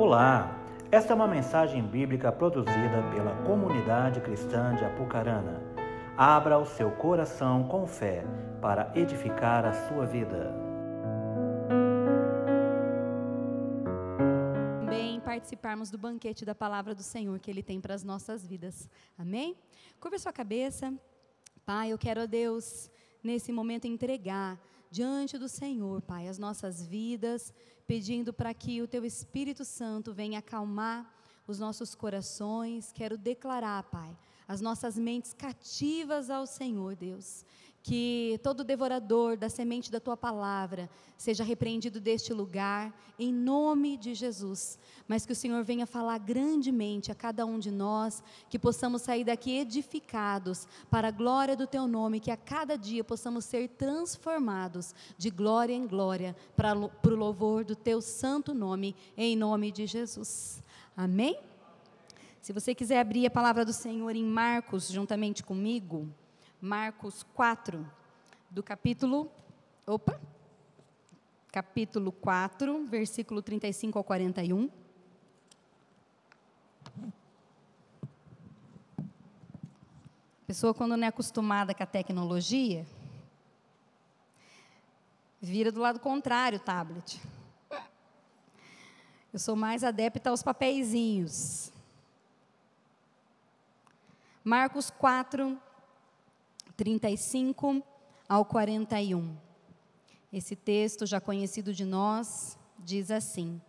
Olá, esta é uma mensagem bíblica produzida pela comunidade cristã de Apucarana. Abra o seu coração com fé para edificar a sua vida. Também participarmos do banquete da palavra do Senhor que Ele tem para as nossas vidas. Amém? Curva sua cabeça. Pai, eu quero a Deus, nesse momento, entregar diante do Senhor, Pai, as nossas vidas, pedindo para que o Teu Espírito Santo venha acalmar os nossos corações. Quero declarar, Pai, as nossas mentes cativas ao Senhor, Deus. Que todo devorador da semente da tua palavra seja repreendido deste lugar, em nome de Jesus. Mas que o Senhor venha falar grandemente a cada um de nós, que possamos sair daqui edificados para a glória do teu nome, que a cada dia possamos ser transformados de glória em glória para, para o louvor do teu santo nome, em nome de Jesus. Amém? Se você quiser abrir a palavra do Senhor em Marcos, juntamente comigo. Marcos 4, do capítulo. Opa! Capítulo 4, versículo 35 ao 41. A pessoa, quando não é acostumada com a tecnologia, vira do lado contrário o tablet. Eu sou mais adepta aos papeizinhos. Marcos 4, 35 ao 41. Esse texto, já conhecido de nós, diz assim: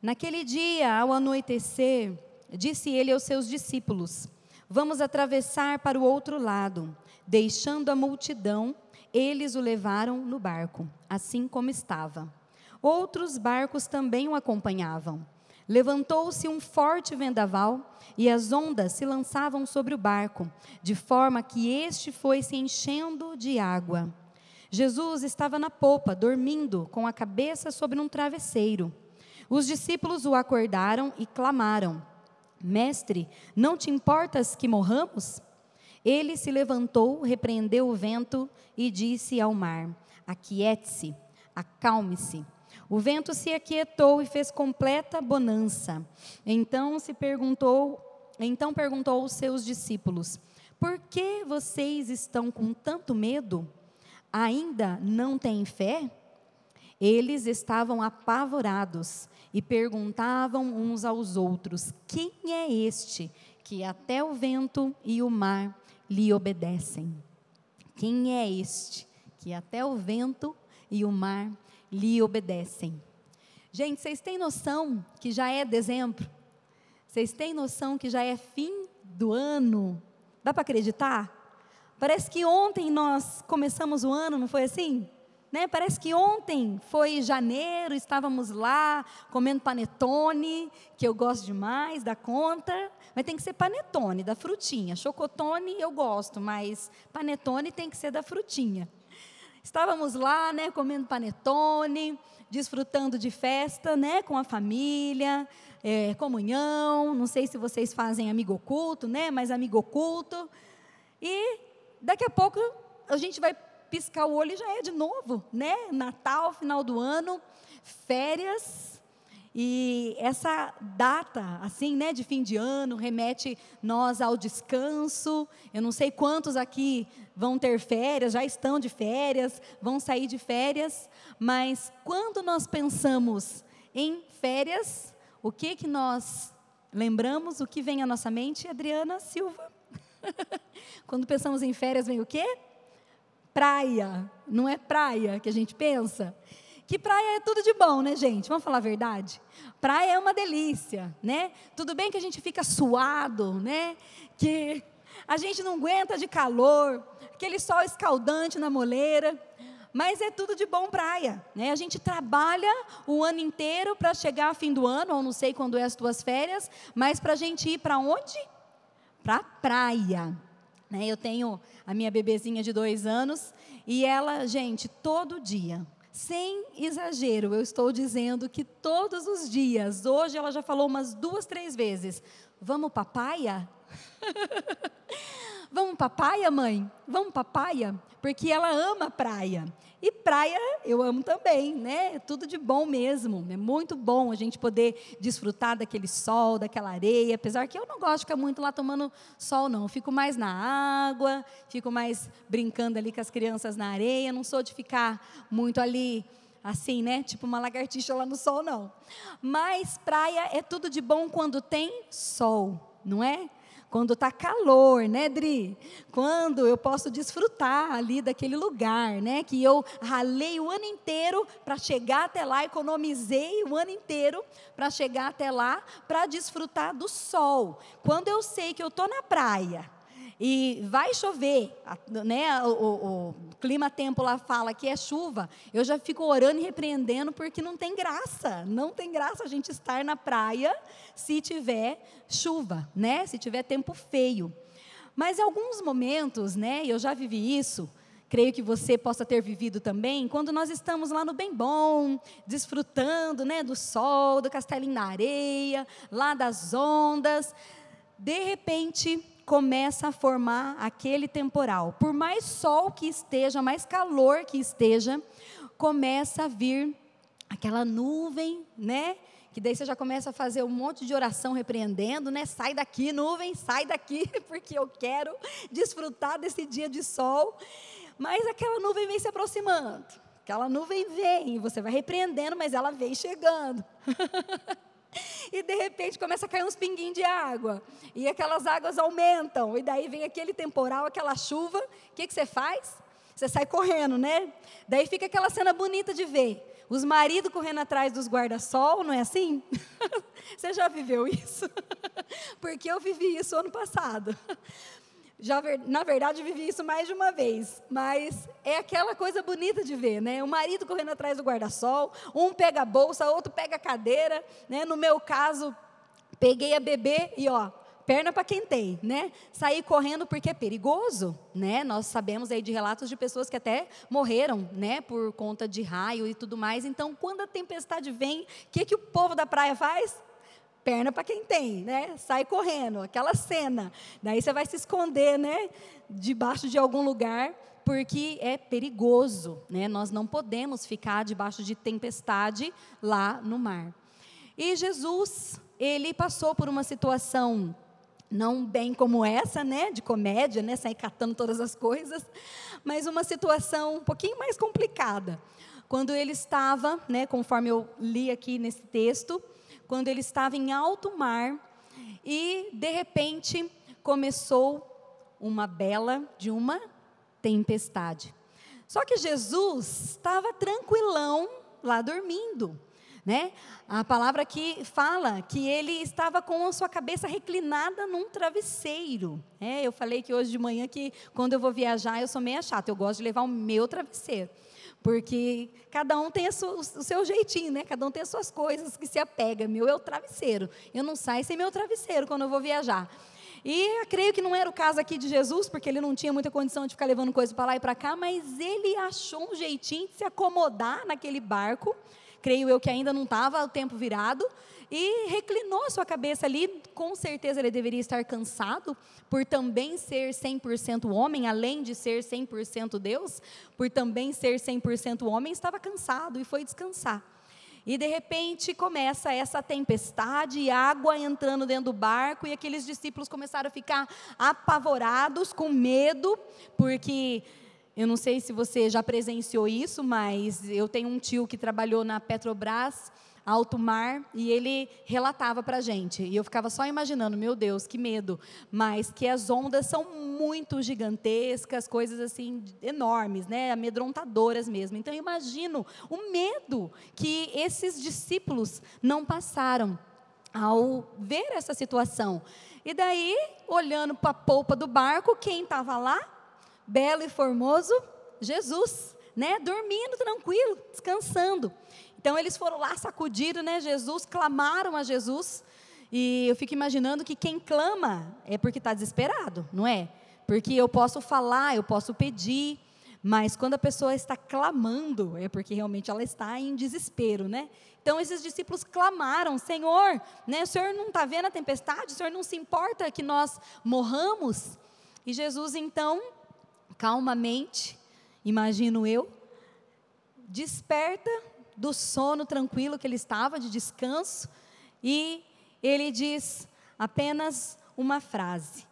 Naquele dia, ao anoitecer, disse ele aos seus discípulos: Vamos atravessar para o outro lado. Deixando a multidão, eles o levaram no barco, assim como estava. Outros barcos também o acompanhavam. Levantou-se um forte vendaval e as ondas se lançavam sobre o barco, de forma que este foi se enchendo de água. Jesus estava na popa, dormindo, com a cabeça sobre um travesseiro. Os discípulos o acordaram e clamaram: Mestre, não te importas que morramos? Ele se levantou, repreendeu o vento e disse ao mar: Aquiete-se, acalme-se. O vento se aquietou e fez completa bonança. Então se perguntou, então perguntou aos seus discípulos: Por que vocês estão com tanto medo? Ainda não têm fé? Eles estavam apavorados e perguntavam uns aos outros: Quem é este que até o vento e o mar lhe obedecem? Quem é este que até o vento e o mar lhe obedecem. Gente, vocês têm noção que já é dezembro? Vocês têm noção que já é fim do ano? Dá para acreditar? Parece que ontem nós começamos o ano, não foi assim? Né? Parece que ontem foi janeiro, estávamos lá comendo panetone, que eu gosto demais da conta, mas tem que ser panetone, da frutinha. Chocotone eu gosto, mas panetone tem que ser da frutinha. Estávamos lá, né, comendo panetone, desfrutando de festa, né, com a família, é, comunhão. Não sei se vocês fazem amigo oculto, né, mas amigo oculto. E daqui a pouco a gente vai piscar o olho e já é de novo, né? Natal, final do ano, férias. E essa data, assim, né, de fim de ano, remete nós ao descanso. Eu não sei quantos aqui vão ter férias, já estão de férias, vão sair de férias, mas quando nós pensamos em férias, o que que nós lembramos? O que vem à nossa mente? Adriana Silva. quando pensamos em férias, vem o quê? Praia. Não é praia que a gente pensa? Que praia é tudo de bom, né, gente? Vamos falar a verdade? Praia é uma delícia, né? Tudo bem que a gente fica suado, né? Que a gente não aguenta de calor, aquele sol escaldante na moleira, mas é tudo de bom praia, né? A gente trabalha o ano inteiro para chegar ao fim do ano, ou não sei quando é as tuas férias, mas para a gente ir para onde? Para a praia. Né? Eu tenho a minha bebezinha de dois anos e ela, gente, todo dia, sem exagero, eu estou dizendo que todos os dias, hoje ela já falou umas duas, três vezes: vamos para praia? Vamos para praia, mãe? Vamos para praia? Porque ela ama praia. E praia eu amo também, né? Tudo de bom mesmo. É muito bom a gente poder desfrutar daquele sol, daquela areia. Apesar que eu não gosto de ficar muito lá tomando sol, não. Eu fico mais na água, fico mais brincando ali com as crianças na areia. Não sou de ficar muito ali assim, né? Tipo uma lagartixa lá no sol, não. Mas praia é tudo de bom quando tem sol, não é? Quando está calor, né, Dri? Quando eu posso desfrutar ali daquele lugar, né? Que eu ralei o ano inteiro para chegar até lá, economizei o ano inteiro para chegar até lá, para desfrutar do sol. Quando eu sei que eu estou na praia, e vai chover, né? O, o, o clima-tempo lá fala que é chuva, eu já fico orando e repreendendo porque não tem graça, não tem graça a gente estar na praia se tiver chuva, né? Se tiver tempo feio. Mas em alguns momentos, né? Eu já vivi isso. Creio que você possa ter vivido também, quando nós estamos lá no bem bom, desfrutando né, do sol, do castelinho na areia, lá das ondas. De repente, começa a formar aquele temporal. Por mais sol que esteja, mais calor que esteja, começa a vir aquela nuvem, né? Que daí você já começa a fazer um monte de oração repreendendo, né? Sai daqui, nuvem, sai daqui, porque eu quero desfrutar desse dia de sol. Mas aquela nuvem vem se aproximando. Aquela nuvem vem, você vai repreendendo, mas ela vem chegando. e de repente começa a cair uns pinguinhos de água. E aquelas águas aumentam. E daí vem aquele temporal, aquela chuva. O que, que você faz? Você sai correndo, né? Daí fica aquela cena bonita de ver. Os maridos correndo atrás dos guarda-sol, não é assim? Você já viveu isso? Porque eu vivi isso ano passado. Já, na verdade, vivi isso mais de uma vez, mas é aquela coisa bonita de ver, né? O marido correndo atrás do guarda-sol, um pega a bolsa, outro pega a cadeira, né? No meu caso, peguei a bebê e ó, perna para quem tem, né? Sair correndo porque é perigoso, né? Nós sabemos aí de relatos de pessoas que até morreram, né? Por conta de raio e tudo mais. Então, quando a tempestade vem, o que, que o povo da praia faz? Perna para quem tem, né? Sai correndo, aquela cena. Daí você vai se esconder, né? Debaixo de algum lugar, porque é perigoso, né? Nós não podemos ficar debaixo de tempestade lá no mar. E Jesus, ele passou por uma situação não bem como essa, né, de comédia, né, sair catando todas as coisas, mas uma situação um pouquinho mais complicada. Quando ele estava, né, conforme eu li aqui nesse texto, quando ele estava em alto mar e, de repente, começou uma bela de uma tempestade. Só que Jesus estava tranquilão lá dormindo. Né? A palavra aqui fala que ele estava com a sua cabeça reclinada num travesseiro. É, eu falei que hoje de manhã que quando eu vou viajar eu sou meia chata, eu gosto de levar o meu travesseiro. Porque cada um tem o seu jeitinho, né? Cada um tem as suas coisas que se apega. Meu é o travesseiro. Eu não saio sem meu travesseiro quando eu vou viajar. E eu creio que não era o caso aqui de Jesus, porque ele não tinha muita condição de ficar levando coisa para lá e para cá, mas ele achou um jeitinho de se acomodar naquele barco. Creio eu que ainda não estava o tempo virado, e reclinou a sua cabeça ali. Com certeza ele deveria estar cansado, por também ser 100% homem, além de ser 100% Deus, por também ser 100% homem, estava cansado e foi descansar. E de repente começa essa tempestade, água entrando dentro do barco, e aqueles discípulos começaram a ficar apavorados, com medo, porque eu não sei se você já presenciou isso, mas eu tenho um tio que trabalhou na Petrobras alto mar, e ele relatava para a gente. E eu ficava só imaginando, meu Deus, que medo. Mas que as ondas são muito gigantescas, coisas assim enormes, né? amedrontadoras mesmo. Então eu imagino o medo que esses discípulos não passaram ao ver essa situação. E daí, olhando para a polpa do barco, quem estava lá? Belo e formoso Jesus, né? Dormindo tranquilo, descansando. Então eles foram lá sacudiram, né, Jesus, clamaram a Jesus. E eu fico imaginando que quem clama é porque está desesperado, não é? Porque eu posso falar, eu posso pedir, mas quando a pessoa está clamando, é porque realmente ela está em desespero, né? Então esses discípulos clamaram, Senhor, né, o Senhor não está vendo a tempestade? O Senhor não se importa que nós morramos? E Jesus então, calmamente, imagino eu, desperta do sono tranquilo que ele estava, de descanso, e ele diz apenas uma frase: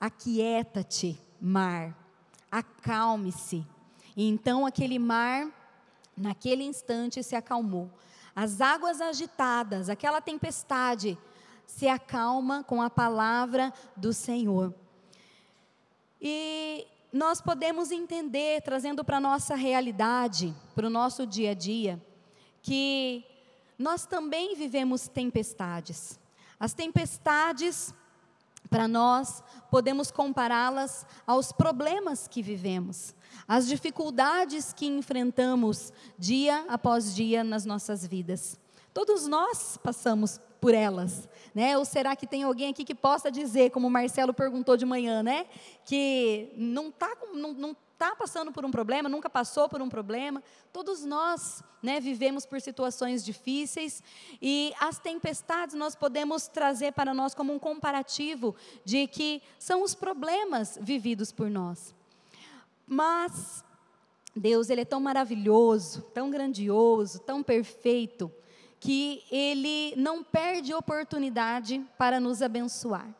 Aquieta-te, mar, acalme-se. E então aquele mar, naquele instante, se acalmou. As águas agitadas, aquela tempestade, se acalma com a palavra do Senhor. E nós podemos entender, trazendo para a nossa realidade, para o nosso dia a dia, que nós também vivemos tempestades. As tempestades, para nós, podemos compará-las aos problemas que vivemos, às dificuldades que enfrentamos dia após dia nas nossas vidas. Todos nós passamos por elas, né? Ou será que tem alguém aqui que possa dizer, como o Marcelo perguntou de manhã, né? Que não está não, não tá passando por um problema, nunca passou por um problema. Todos nós, né, vivemos por situações difíceis e as tempestades nós podemos trazer para nós como um comparativo de que são os problemas vividos por nós. Mas Deus, ele é tão maravilhoso, tão grandioso, tão perfeito, que ele não perde oportunidade para nos abençoar.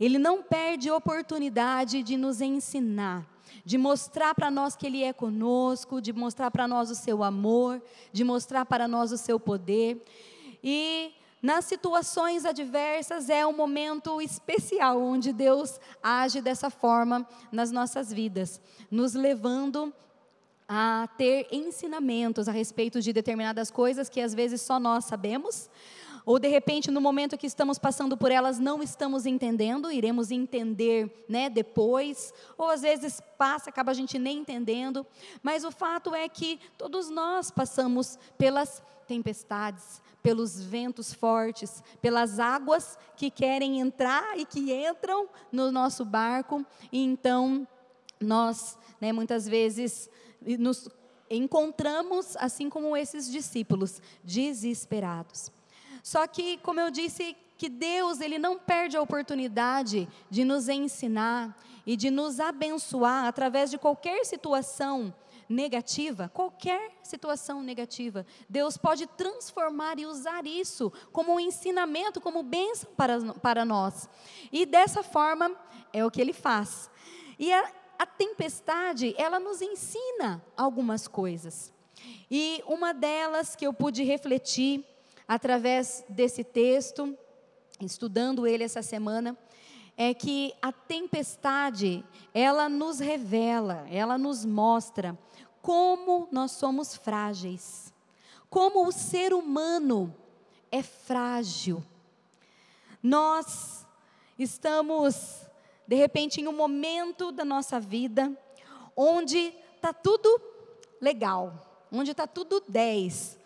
Ele não perde oportunidade de nos ensinar, de mostrar para nós que Ele é conosco, de mostrar para nós o seu amor, de mostrar para nós o seu poder. E nas situações adversas é um momento especial onde Deus age dessa forma nas nossas vidas, nos levando a ter ensinamentos a respeito de determinadas coisas que às vezes só nós sabemos, ou de repente no momento que estamos passando por elas não estamos entendendo, iremos entender, né, depois, ou às vezes passa, acaba a gente nem entendendo, mas o fato é que todos nós passamos pelas tempestades, pelos ventos fortes, pelas águas que querem entrar e que entram no nosso barco, e então nós, né, muitas vezes nos encontramos, assim como esses discípulos, desesperados. Só que, como eu disse, que Deus ele não perde a oportunidade de nos ensinar e de nos abençoar através de qualquer situação negativa, qualquer situação negativa. Deus pode transformar e usar isso como um ensinamento, como bênção para, para nós. E dessa forma é o que ele faz. E a, a tempestade, ela nos ensina algumas coisas. E uma delas que eu pude refletir através desse texto, estudando ele essa semana, é que a tempestade, ela nos revela, ela nos mostra como nós somos frágeis, como o ser humano é frágil. Nós estamos de repente, em um momento da nossa vida, onde está tudo legal, onde está tudo 10,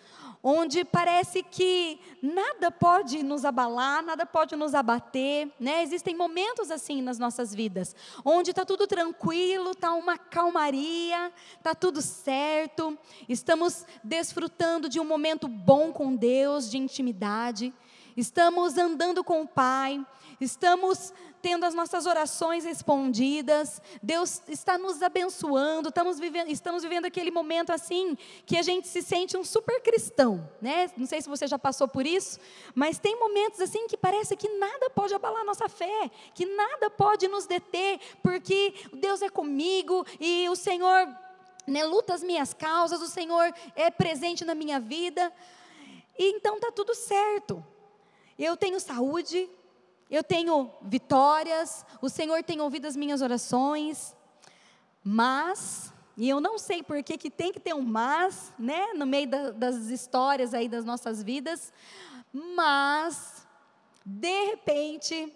onde parece que nada pode nos abalar, nada pode nos abater, né? Existem momentos assim nas nossas vidas, onde está tudo tranquilo, está uma calmaria, está tudo certo, estamos desfrutando de um momento bom com Deus, de intimidade, estamos andando com o Pai, estamos tendo as nossas orações respondidas, Deus está nos abençoando, estamos vivendo, estamos vivendo aquele momento assim que a gente se sente um super cristão, né? Não sei se você já passou por isso, mas tem momentos assim que parece que nada pode abalar nossa fé, que nada pode nos deter, porque Deus é comigo e o Senhor né, luta as minhas causas, o Senhor é presente na minha vida, e então está tudo certo. Eu tenho saúde, eu tenho vitórias, o Senhor tem ouvido as minhas orações, mas, e eu não sei por que, que tem que ter um mas, né, no meio da, das histórias aí das nossas vidas, mas, de repente,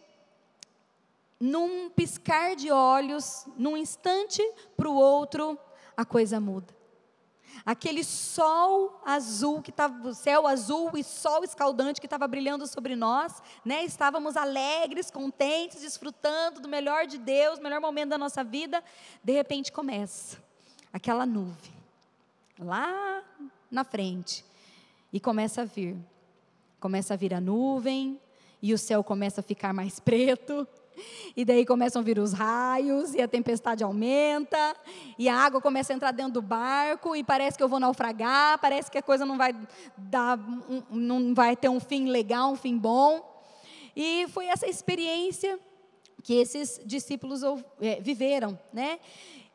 num piscar de olhos, num instante para o outro, a coisa muda aquele sol azul que estava, céu azul e sol escaldante que estava brilhando sobre nós, né? Estávamos alegres, contentes, desfrutando do melhor de Deus, melhor momento da nossa vida. De repente começa aquela nuvem lá na frente e começa a vir. Começa a vir a nuvem e o céu começa a ficar mais preto E daí começam a vir os raios, e a tempestade aumenta, e a água começa a entrar dentro do barco, e parece que eu vou naufragar, parece que a coisa não vai dar, não vai ter um fim legal, um fim bom. E foi essa experiência que esses discípulos é, viveram, né?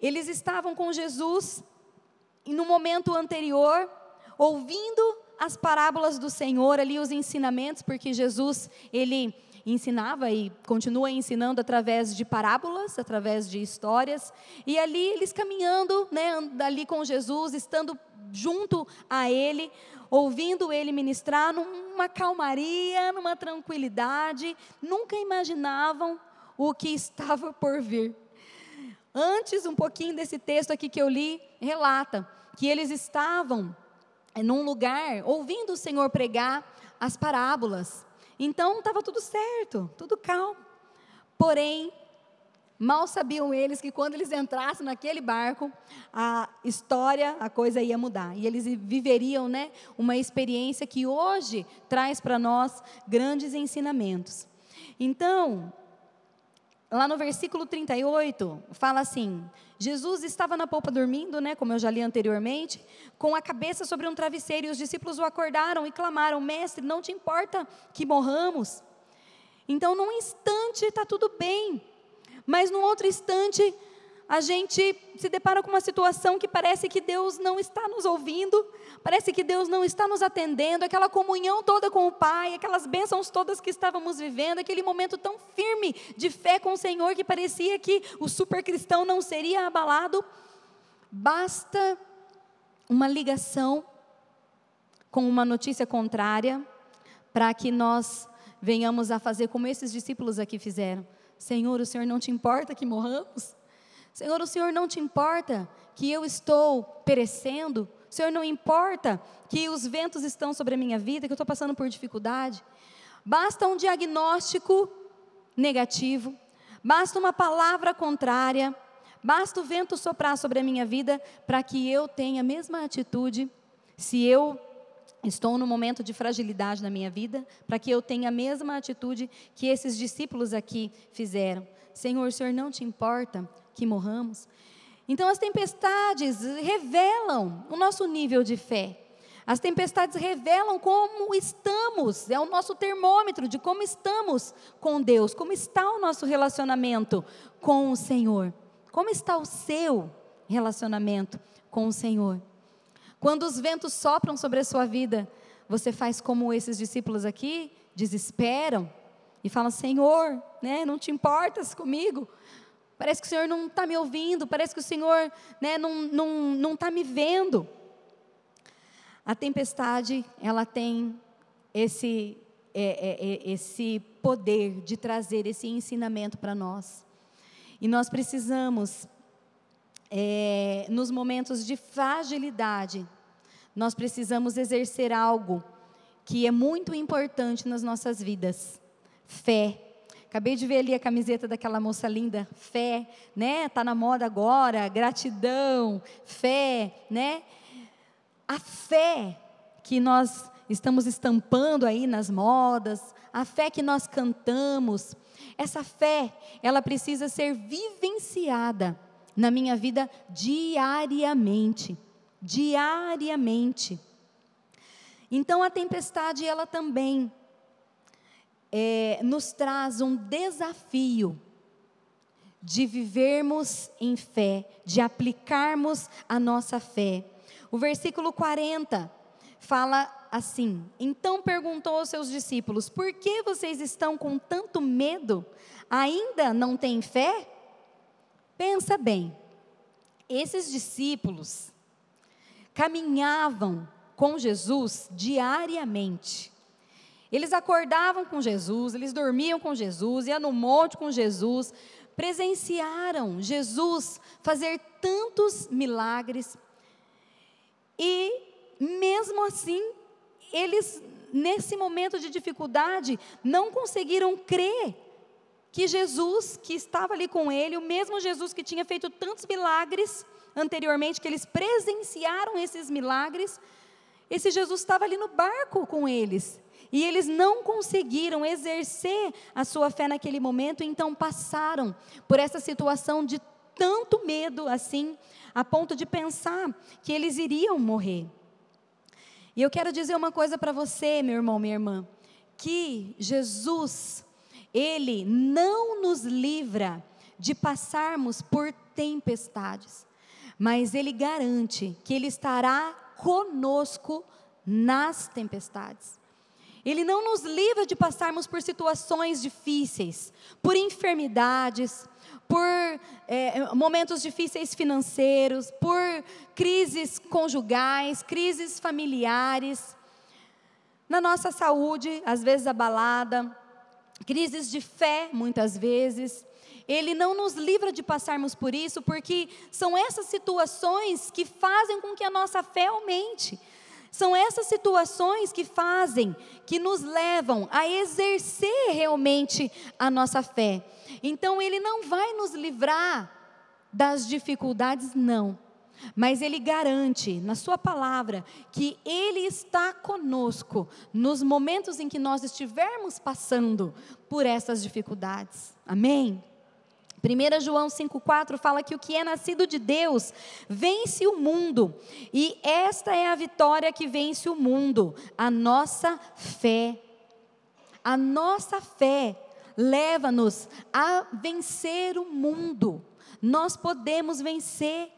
Eles estavam com Jesus no momento anterior, ouvindo as parábolas do Senhor ali, os ensinamentos, porque Jesus, ele ensinava e continua ensinando através de parábolas, através de histórias, e ali eles caminhando, né, ali com Jesus, estando junto a ele, ouvindo ele ministrar numa calmaria, numa tranquilidade, nunca imaginavam o que estava por vir. Antes, um pouquinho desse texto aqui que eu li, relata que eles estavam num lugar ouvindo o Senhor pregar as parábolas. Então estava tudo certo, tudo calmo. Porém, mal sabiam eles que quando eles entrassem naquele barco, a história, a coisa ia mudar. E eles viveriam né, uma experiência que hoje traz para nós grandes ensinamentos. Então, lá no versículo 38, fala assim: Jesus estava na polpa dormindo, né, como eu já li anteriormente, com a cabeça sobre um travesseiro, e os discípulos o acordaram e clamaram: Mestre, não te importa que morramos? Então, num instante está tudo bem, mas num outro instante a gente se depara com uma situação que parece que Deus não está nos ouvindo, parece que Deus não está nos atendendo, aquela comunhão toda com o Pai, aquelas bênçãos todas que estávamos vivendo, aquele momento tão firme de fé com o Senhor que parecia que o super cristão não seria abalado. Basta uma ligação com uma notícia contrária para que nós venhamos a fazer como esses discípulos aqui fizeram. Senhor, o Senhor não te importa que morramos? Senhor, o Senhor não te importa que eu estou perecendo? O Senhor não importa que os ventos estão sobre a minha vida, que eu estou passando por dificuldade? Basta um diagnóstico negativo, basta uma palavra contrária, basta o vento soprar sobre a minha vida para que eu tenha a mesma atitude, se eu estou no momento de fragilidade na minha vida, para que eu tenha a mesma atitude que esses discípulos aqui fizeram. Senhor, o Senhor não te importa que morramos. Então, as tempestades revelam o nosso nível de fé. As tempestades revelam como estamos, é o nosso termômetro de como estamos com Deus, como está o nosso relacionamento com o Senhor. Como está o seu relacionamento com o Senhor? Quando os ventos sopram sobre a sua vida, você faz como esses discípulos aqui, desesperam e falam: Senhor, né, não te importas comigo? Parece que o Senhor não está me ouvindo, parece que o Senhor né, não está não, não tá me vendo. A tempestade, ela tem esse, é, é, é, esse poder de trazer esse ensinamento para nós. E nós precisamos, é, nos momentos de fragilidade, nós precisamos exercer algo que é muito importante nas nossas vidas: fé. Acabei de ver ali a camiseta daquela moça linda, fé, né? Tá na moda agora, gratidão, fé, né? A fé que nós estamos estampando aí nas modas, a fé que nós cantamos, essa fé, ela precisa ser vivenciada na minha vida diariamente, diariamente. Então a tempestade ela também é, nos traz um desafio de vivermos em fé, de aplicarmos a nossa fé. O versículo 40 fala assim: Então perguntou aos seus discípulos: Por que vocês estão com tanto medo? Ainda não têm fé? Pensa bem, esses discípulos caminhavam com Jesus diariamente. Eles acordavam com Jesus, eles dormiam com Jesus, iam no monte com Jesus, presenciaram Jesus fazer tantos milagres. E mesmo assim, eles nesse momento de dificuldade não conseguiram crer que Jesus, que estava ali com ele, o mesmo Jesus que tinha feito tantos milagres anteriormente, que eles presenciaram esses milagres, esse Jesus estava ali no barco com eles. E eles não conseguiram exercer a sua fé naquele momento, então passaram por essa situação de tanto medo assim, a ponto de pensar que eles iriam morrer. E eu quero dizer uma coisa para você, meu irmão, minha irmã, que Jesus, ele não nos livra de passarmos por tempestades, mas ele garante que ele estará conosco nas tempestades. Ele não nos livra de passarmos por situações difíceis, por enfermidades, por é, momentos difíceis financeiros, por crises conjugais, crises familiares, na nossa saúde, às vezes abalada, crises de fé, muitas vezes. Ele não nos livra de passarmos por isso, porque são essas situações que fazem com que a nossa fé aumente. São essas situações que fazem, que nos levam a exercer realmente a nossa fé. Então, Ele não vai nos livrar das dificuldades, não. Mas Ele garante, na Sua palavra, que Ele está conosco nos momentos em que nós estivermos passando por essas dificuldades. Amém? 1 João 5,4 fala que o que é nascido de Deus vence o mundo, e esta é a vitória que vence o mundo, a nossa fé. A nossa fé leva-nos a vencer o mundo. Nós podemos vencer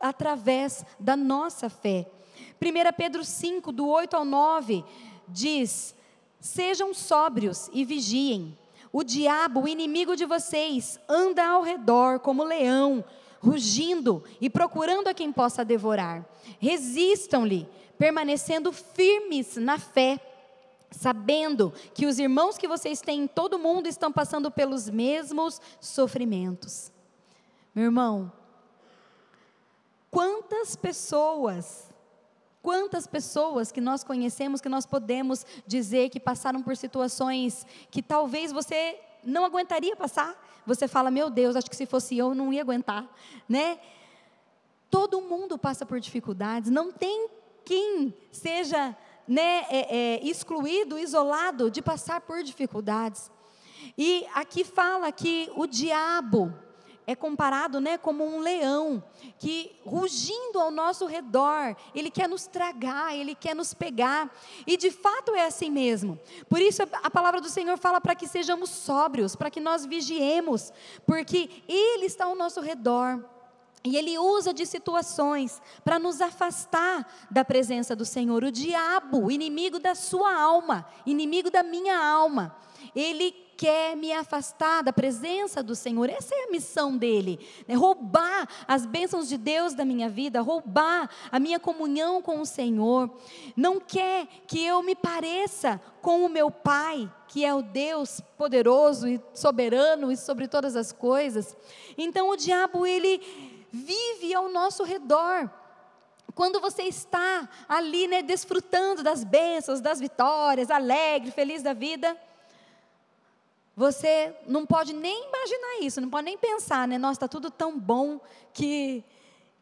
através da nossa fé. 1 Pedro 5, do 8 ao 9, diz: Sejam sóbrios e vigiem. O diabo, o inimigo de vocês, anda ao redor como leão, rugindo e procurando a quem possa devorar. Resistam-lhe, permanecendo firmes na fé, sabendo que os irmãos que vocês têm em todo o mundo estão passando pelos mesmos sofrimentos. Meu irmão, quantas pessoas Quantas pessoas que nós conhecemos que nós podemos dizer que passaram por situações que talvez você não aguentaria passar? Você fala, meu Deus, acho que se fosse eu, não ia aguentar, né? Todo mundo passa por dificuldades, não tem quem seja né, é, é, excluído, isolado de passar por dificuldades. E aqui fala que o diabo, é comparado né, como um leão que, rugindo ao nosso redor, ele quer nos tragar, ele quer nos pegar. E de fato é assim mesmo. Por isso a palavra do Senhor fala para que sejamos sóbrios, para que nós vigiemos, porque Ele está ao nosso redor. E ele usa de situações para nos afastar da presença do Senhor. O diabo, inimigo da sua alma, inimigo da minha alma, ele quer me afastar da presença do Senhor. Essa é a missão dele: né? roubar as bênçãos de Deus da minha vida, roubar a minha comunhão com o Senhor. Não quer que eu me pareça com o meu Pai, que é o Deus poderoso e soberano e sobre todas as coisas. Então o diabo, ele vive ao nosso redor quando você está ali, né, desfrutando das bênçãos, das vitórias, alegre, feliz da vida, você não pode nem imaginar isso, não pode nem pensar, né? Nossa, está tudo tão bom que,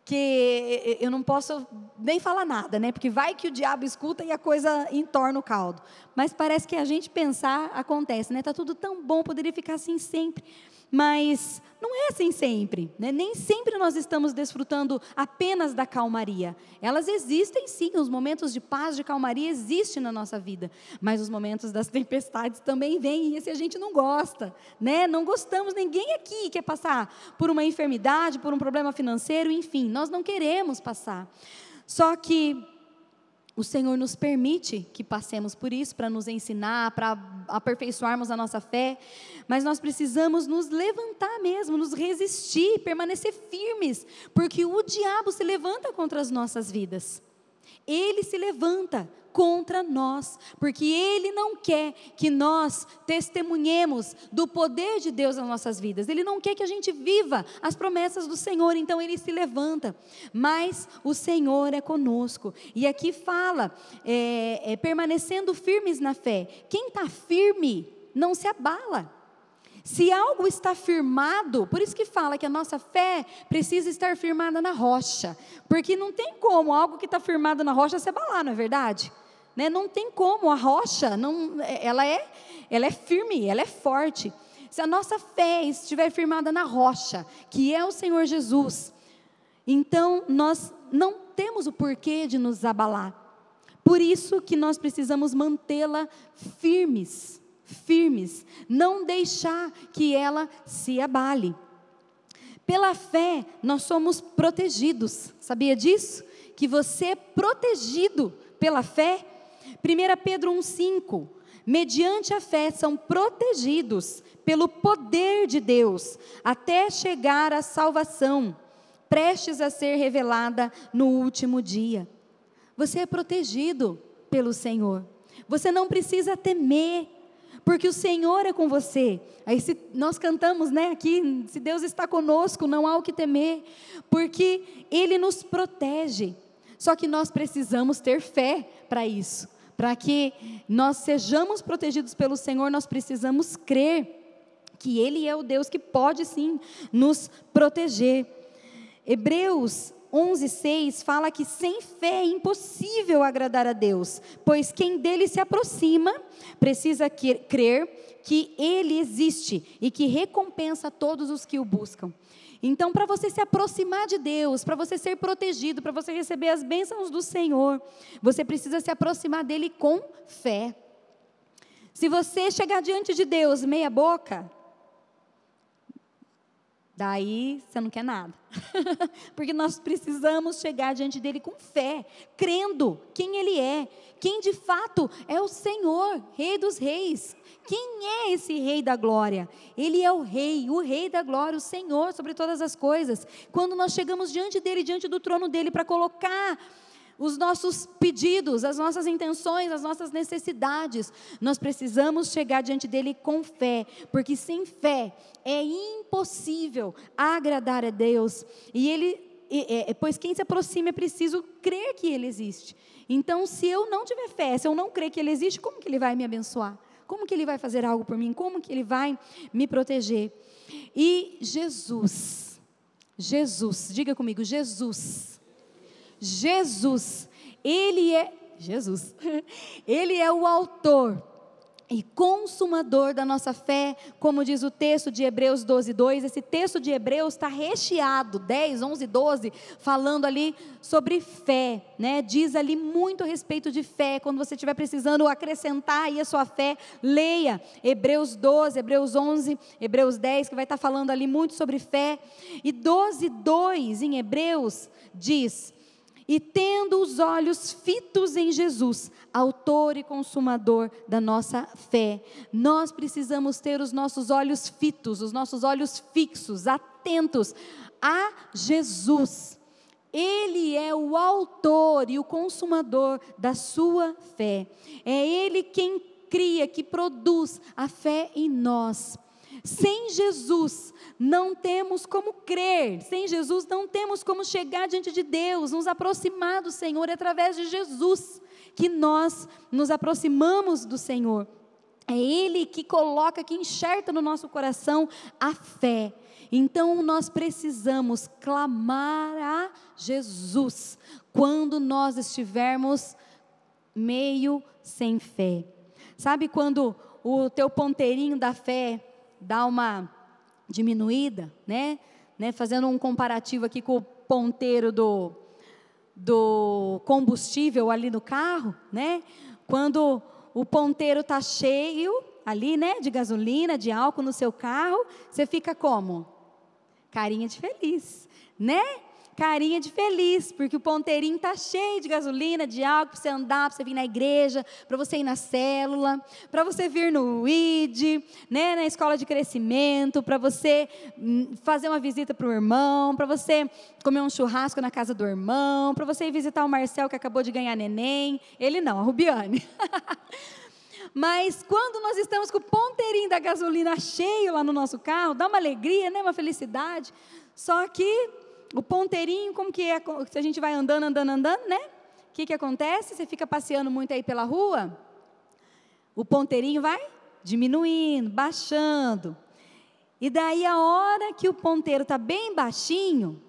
que eu não posso nem falar nada, né? Porque vai que o diabo escuta e a coisa entorna o caldo. Mas parece que a gente pensar acontece, né? Está tudo tão bom, poderia ficar assim sempre. Mas não é assim sempre, né? nem sempre nós estamos desfrutando apenas da calmaria. Elas existem sim, os momentos de paz, de calmaria existem na nossa vida, mas os momentos das tempestades também vêm, e esse a gente não gosta, né? Não gostamos, ninguém aqui quer passar por uma enfermidade, por um problema financeiro, enfim, nós não queremos passar. Só que o Senhor nos permite que passemos por isso para nos ensinar, para aperfeiçoarmos a nossa fé, mas nós precisamos nos levantar mesmo, nos resistir, permanecer firmes, porque o diabo se levanta contra as nossas vidas. Ele se levanta contra nós, porque Ele não quer que nós testemunhemos do poder de Deus nas nossas vidas, Ele não quer que a gente viva as promessas do Senhor, então Ele se levanta, mas o Senhor é conosco, e aqui fala, é, é, permanecendo firmes na fé, quem está firme não se abala. Se algo está firmado, por isso que fala que a nossa fé precisa estar firmada na rocha, porque não tem como algo que está firmado na rocha se abalar, não é verdade? Né? Não tem como a rocha, não, ela é, ela é firme, ela é forte. Se a nossa fé estiver firmada na rocha, que é o Senhor Jesus, então nós não temos o porquê de nos abalar. Por isso que nós precisamos mantê-la firmes firmes, não deixar que ela se abale. Pela fé, nós somos protegidos, sabia disso? Que você é protegido pela fé. 1 Pedro 1,5: Mediante a fé são protegidos pelo poder de Deus, até chegar à salvação, prestes a ser revelada no último dia. Você é protegido pelo Senhor. Você não precisa temer, porque o Senhor é com você. Aí se, nós cantamos, né, aqui, se Deus está conosco, não há o que temer, porque Ele nos protege. Só que nós precisamos ter fé para isso. Para que nós sejamos protegidos pelo Senhor, nós precisamos crer que Ele é o Deus que pode sim nos proteger. Hebreus 11:6 fala que sem fé é impossível agradar a Deus, pois quem dele se aproxima precisa crer que ele existe e que recompensa todos os que o buscam. Então, para você se aproximar de Deus, para você ser protegido, para você receber as bênçãos do Senhor, você precisa se aproximar dele com fé. Se você chegar diante de Deus meia boca, Daí você não quer nada. Porque nós precisamos chegar diante dele com fé, crendo quem ele é, quem de fato é o Senhor, Rei dos Reis. Quem é esse Rei da Glória? Ele é o Rei, o Rei da Glória, o Senhor sobre todas as coisas. Quando nós chegamos diante dele, diante do trono dele, para colocar os nossos pedidos, as nossas intenções, as nossas necessidades. Nós precisamos chegar diante dele com fé, porque sem fé é impossível agradar a Deus. E ele, é, pois quem se aproxima é preciso crer que ele existe. Então, se eu não tiver fé, se eu não crer que ele existe, como que ele vai me abençoar? Como que ele vai fazer algo por mim? Como que ele vai me proteger? E Jesus, Jesus, diga comigo, Jesus Jesus, ele é Jesus. Ele é o autor e consumador da nossa fé, como diz o texto de Hebreus 12, 2. Esse texto de Hebreus está recheado, 10, 11, 12, falando ali sobre fé, né? Diz ali muito a respeito de fé. Quando você estiver precisando acrescentar aí a sua fé, leia Hebreus 12, Hebreus 11, Hebreus 10, que vai estar falando ali muito sobre fé. E 12, 2 em Hebreus diz e tendo os olhos fitos em Jesus, autor e consumador da nossa fé. Nós precisamos ter os nossos olhos fitos, os nossos olhos fixos, atentos a Jesus. Ele é o autor e o consumador da sua fé. É Ele quem cria, que produz a fé em nós. Sem Jesus, não temos como crer, sem Jesus, não temos como chegar diante de Deus, nos aproximar do Senhor, é através de Jesus que nós nos aproximamos do Senhor. É Ele que coloca, que enxerta no nosso coração a fé. Então nós precisamos clamar a Jesus quando nós estivermos meio sem fé. Sabe quando o teu ponteirinho da fé dá uma diminuída, né? né? Fazendo um comparativo aqui com o ponteiro do, do combustível ali no carro, né? Quando o ponteiro está cheio ali, né? De gasolina, de álcool no seu carro, você fica como? Carinha de feliz, né? Carinha de feliz, porque o ponteirinho está cheio de gasolina, de álcool para você andar, para você vir na igreja, para você ir na célula, para você vir no ID, né, na escola de crescimento, para você hum, fazer uma visita para o irmão, para você comer um churrasco na casa do irmão, para você ir visitar o Marcel que acabou de ganhar neném. Ele não, a Rubiane. Mas quando nós estamos com o ponteirinho da gasolina cheio lá no nosso carro, dá uma alegria, né, uma felicidade. Só que o ponteirinho, como que é, se a gente vai andando, andando, andando, né? O que, que acontece? Você fica passeando muito aí pela rua, o ponteirinho vai diminuindo, baixando. E daí, a hora que o ponteiro está bem baixinho,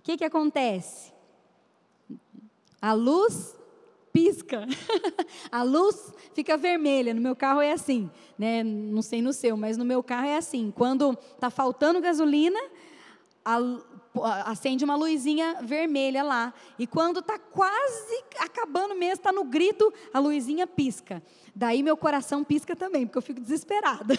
o que, que acontece? A luz pisca. a luz fica vermelha. No meu carro é assim, né? Não sei no seu, mas no meu carro é assim. Quando está faltando gasolina, a, acende uma luzinha vermelha lá. E quando está quase acabando mesmo, está no grito, a luzinha pisca. Daí meu coração pisca também, porque eu fico desesperada.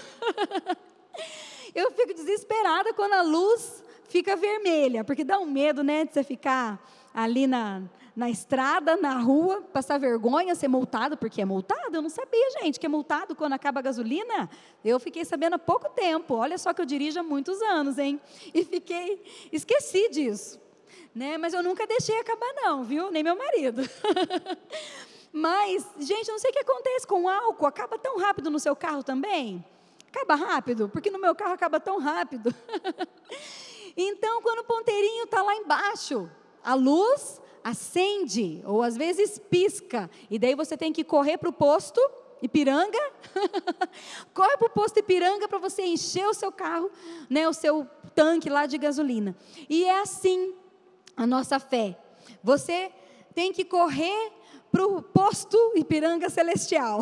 eu fico desesperada quando a luz fica vermelha, porque dá um medo, né, de você ficar ali na, na estrada, na rua, passar vergonha, ser multado, porque é multado? Eu não sabia, gente, que é multado quando acaba a gasolina. Eu fiquei sabendo há pouco tempo. Olha só que eu dirijo há muitos anos, hein? E fiquei, esqueci disso. Né? Mas eu nunca deixei acabar, não, viu? Nem meu marido. Mas, gente, não sei o que acontece com o álcool. Acaba tão rápido no seu carro também? Acaba rápido, porque no meu carro acaba tão rápido. então, quando o ponteirinho está lá embaixo, a luz acende, ou às vezes pisca, e daí você tem que correr para o posto Ipiranga, corre para o posto Ipiranga para você encher o seu carro, né, o seu tanque lá de gasolina. E é assim a nossa fé. Você tem que correr para o posto Ipiranga Celestial.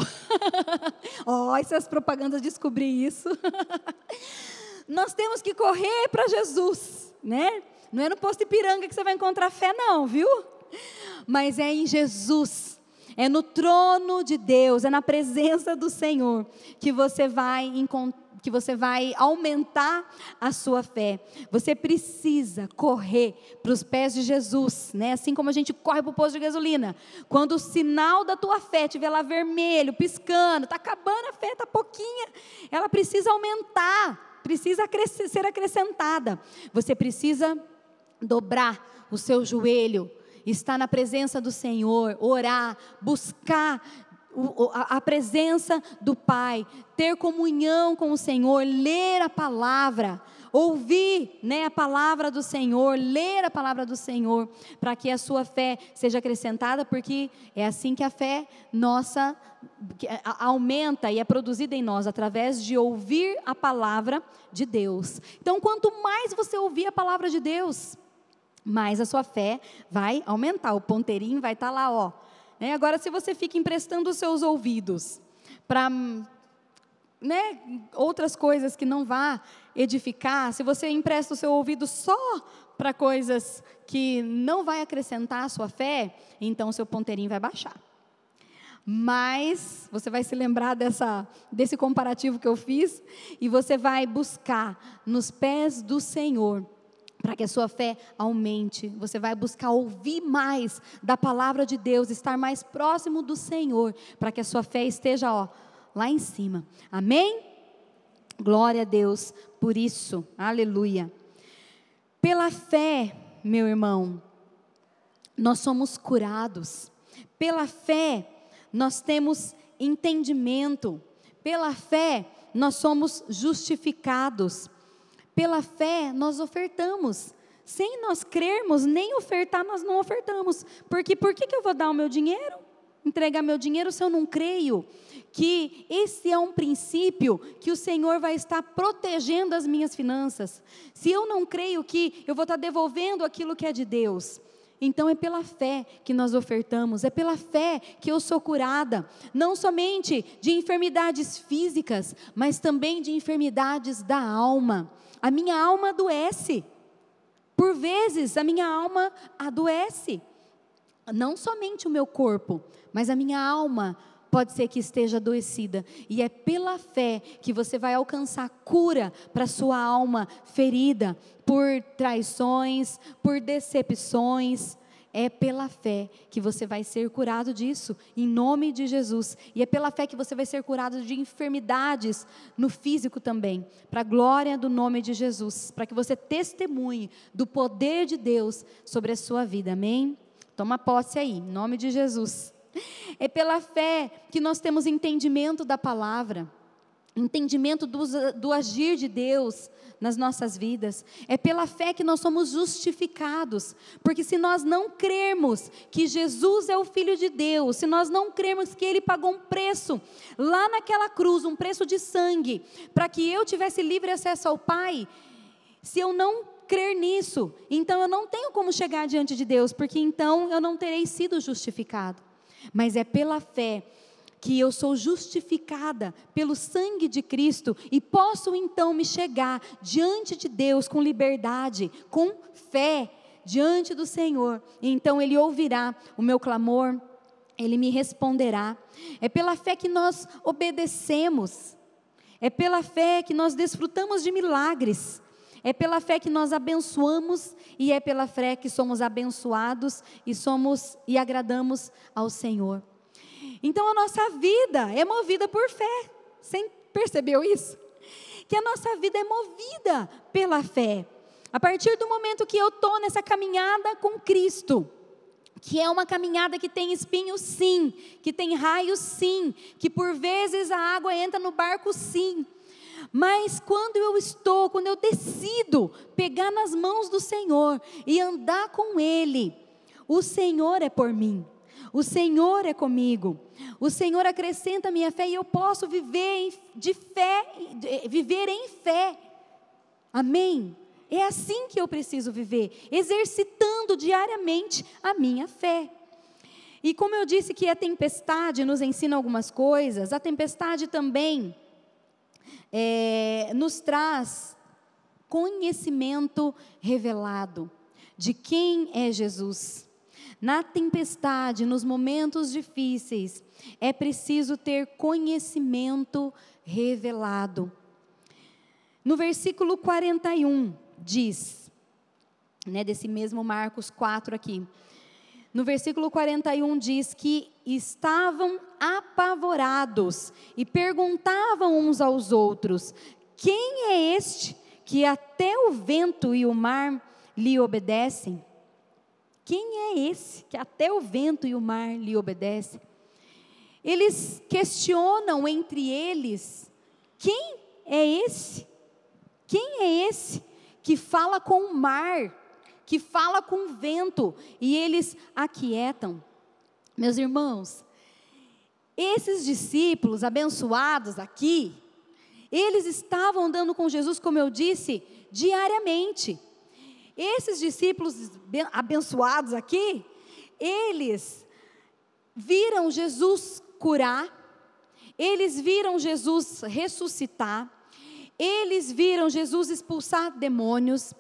Ó, oh, essas propagandas descobri isso. Nós temos que correr para Jesus, né? Não é no posto Ipiranga que você vai encontrar fé, não, viu? Mas é em Jesus, é no trono de Deus, é na presença do Senhor que você vai encontrar que você vai aumentar a sua fé. Você precisa correr para os pés de Jesus, né? Assim como a gente corre para o posto de gasolina. Quando o sinal da tua fé estiver lá vermelho, piscando, está acabando a fé, está pouquinha, ela precisa aumentar, precisa ser acrescentada. Você precisa dobrar o seu joelho, estar na presença do Senhor, orar, buscar a presença do Pai, ter comunhão com o Senhor, ler a palavra, ouvir né, a palavra do Senhor, ler a palavra do Senhor, para que a sua fé seja acrescentada, porque é assim que a fé nossa aumenta e é produzida em nós, através de ouvir a palavra de Deus. Então, quanto mais você ouvir a palavra de Deus, mais a sua fé vai aumentar, o ponteirinho vai estar tá lá, ó né? Agora, se você fica emprestando os seus ouvidos para né, outras coisas que não vá edificar, se você empresta o seu ouvido só para coisas que não vai acrescentar a sua fé, então o seu ponteirinho vai baixar. Mas você vai se lembrar dessa, desse comparativo que eu fiz e você vai buscar nos pés do Senhor para que a sua fé aumente. Você vai buscar ouvir mais da palavra de Deus, estar mais próximo do Senhor, para que a sua fé esteja ó, lá em cima. Amém? Glória a Deus por isso. Aleluia. Pela fé, meu irmão, nós somos curados. Pela fé, nós temos entendimento. Pela fé, nós somos justificados. Pela fé, nós ofertamos. Sem nós crermos, nem ofertar, nós não ofertamos. Porque por que, que eu vou dar o meu dinheiro? Entregar meu dinheiro se eu não creio que esse é um princípio que o Senhor vai estar protegendo as minhas finanças. Se eu não creio que eu vou estar devolvendo aquilo que é de Deus. Então é pela fé que nós ofertamos, é pela fé que eu sou curada, não somente de enfermidades físicas, mas também de enfermidades da alma. A minha alma adoece. Por vezes a minha alma adoece. Não somente o meu corpo, mas a minha alma pode ser que esteja adoecida. E é pela fé que você vai alcançar cura para sua alma ferida por traições, por decepções. É pela fé que você vai ser curado disso, em nome de Jesus. E é pela fé que você vai ser curado de enfermidades no físico também, para a glória do nome de Jesus, para que você testemunhe do poder de Deus sobre a sua vida. Amém? Toma posse aí, em nome de Jesus. É pela fé que nós temos entendimento da palavra. Entendimento do, do agir de Deus nas nossas vidas. É pela fé que nós somos justificados. Porque se nós não crermos que Jesus é o Filho de Deus, se nós não crermos que Ele pagou um preço lá naquela cruz, um preço de sangue, para que eu tivesse livre acesso ao Pai, se eu não crer nisso, então eu não tenho como chegar diante de Deus, porque então eu não terei sido justificado. Mas é pela fé que eu sou justificada pelo sangue de Cristo e posso então me chegar diante de Deus com liberdade, com fé diante do Senhor. Então Ele ouvirá o meu clamor, Ele me responderá. É pela fé que nós obedecemos, é pela fé que nós desfrutamos de milagres. É pela fé que nós abençoamos e é pela fé que somos abençoados e somos e agradamos ao Senhor. Então a nossa vida é movida por fé. Você percebeu isso? Que a nossa vida é movida pela fé. A partir do momento que eu estou nessa caminhada com Cristo, que é uma caminhada que tem espinhos, sim, que tem raios, sim, que por vezes a água entra no barco, sim. Mas quando eu estou, quando eu decido pegar nas mãos do Senhor e andar com Ele, o Senhor é por mim. O Senhor é comigo. O Senhor acrescenta a minha fé e eu posso viver de fé, viver em fé. Amém. É assim que eu preciso viver, exercitando diariamente a minha fé. E como eu disse que a tempestade nos ensina algumas coisas, a tempestade também é, nos traz conhecimento revelado de quem é Jesus. Na tempestade, nos momentos difíceis, é preciso ter conhecimento revelado. No versículo 41 diz, né, desse mesmo Marcos 4 aqui. No versículo 41 diz que estavam apavorados e perguntavam uns aos outros: Quem é este que até o vento e o mar lhe obedecem? Quem é esse que até o vento e o mar lhe obedecem? Eles questionam entre eles: quem é esse? Quem é esse que fala com o mar, que fala com o vento e eles aquietam? Meus irmãos, esses discípulos abençoados aqui, eles estavam andando com Jesus, como eu disse, diariamente. Esses discípulos abençoados aqui, eles viram Jesus curar, eles viram Jesus ressuscitar, eles viram Jesus expulsar demônios,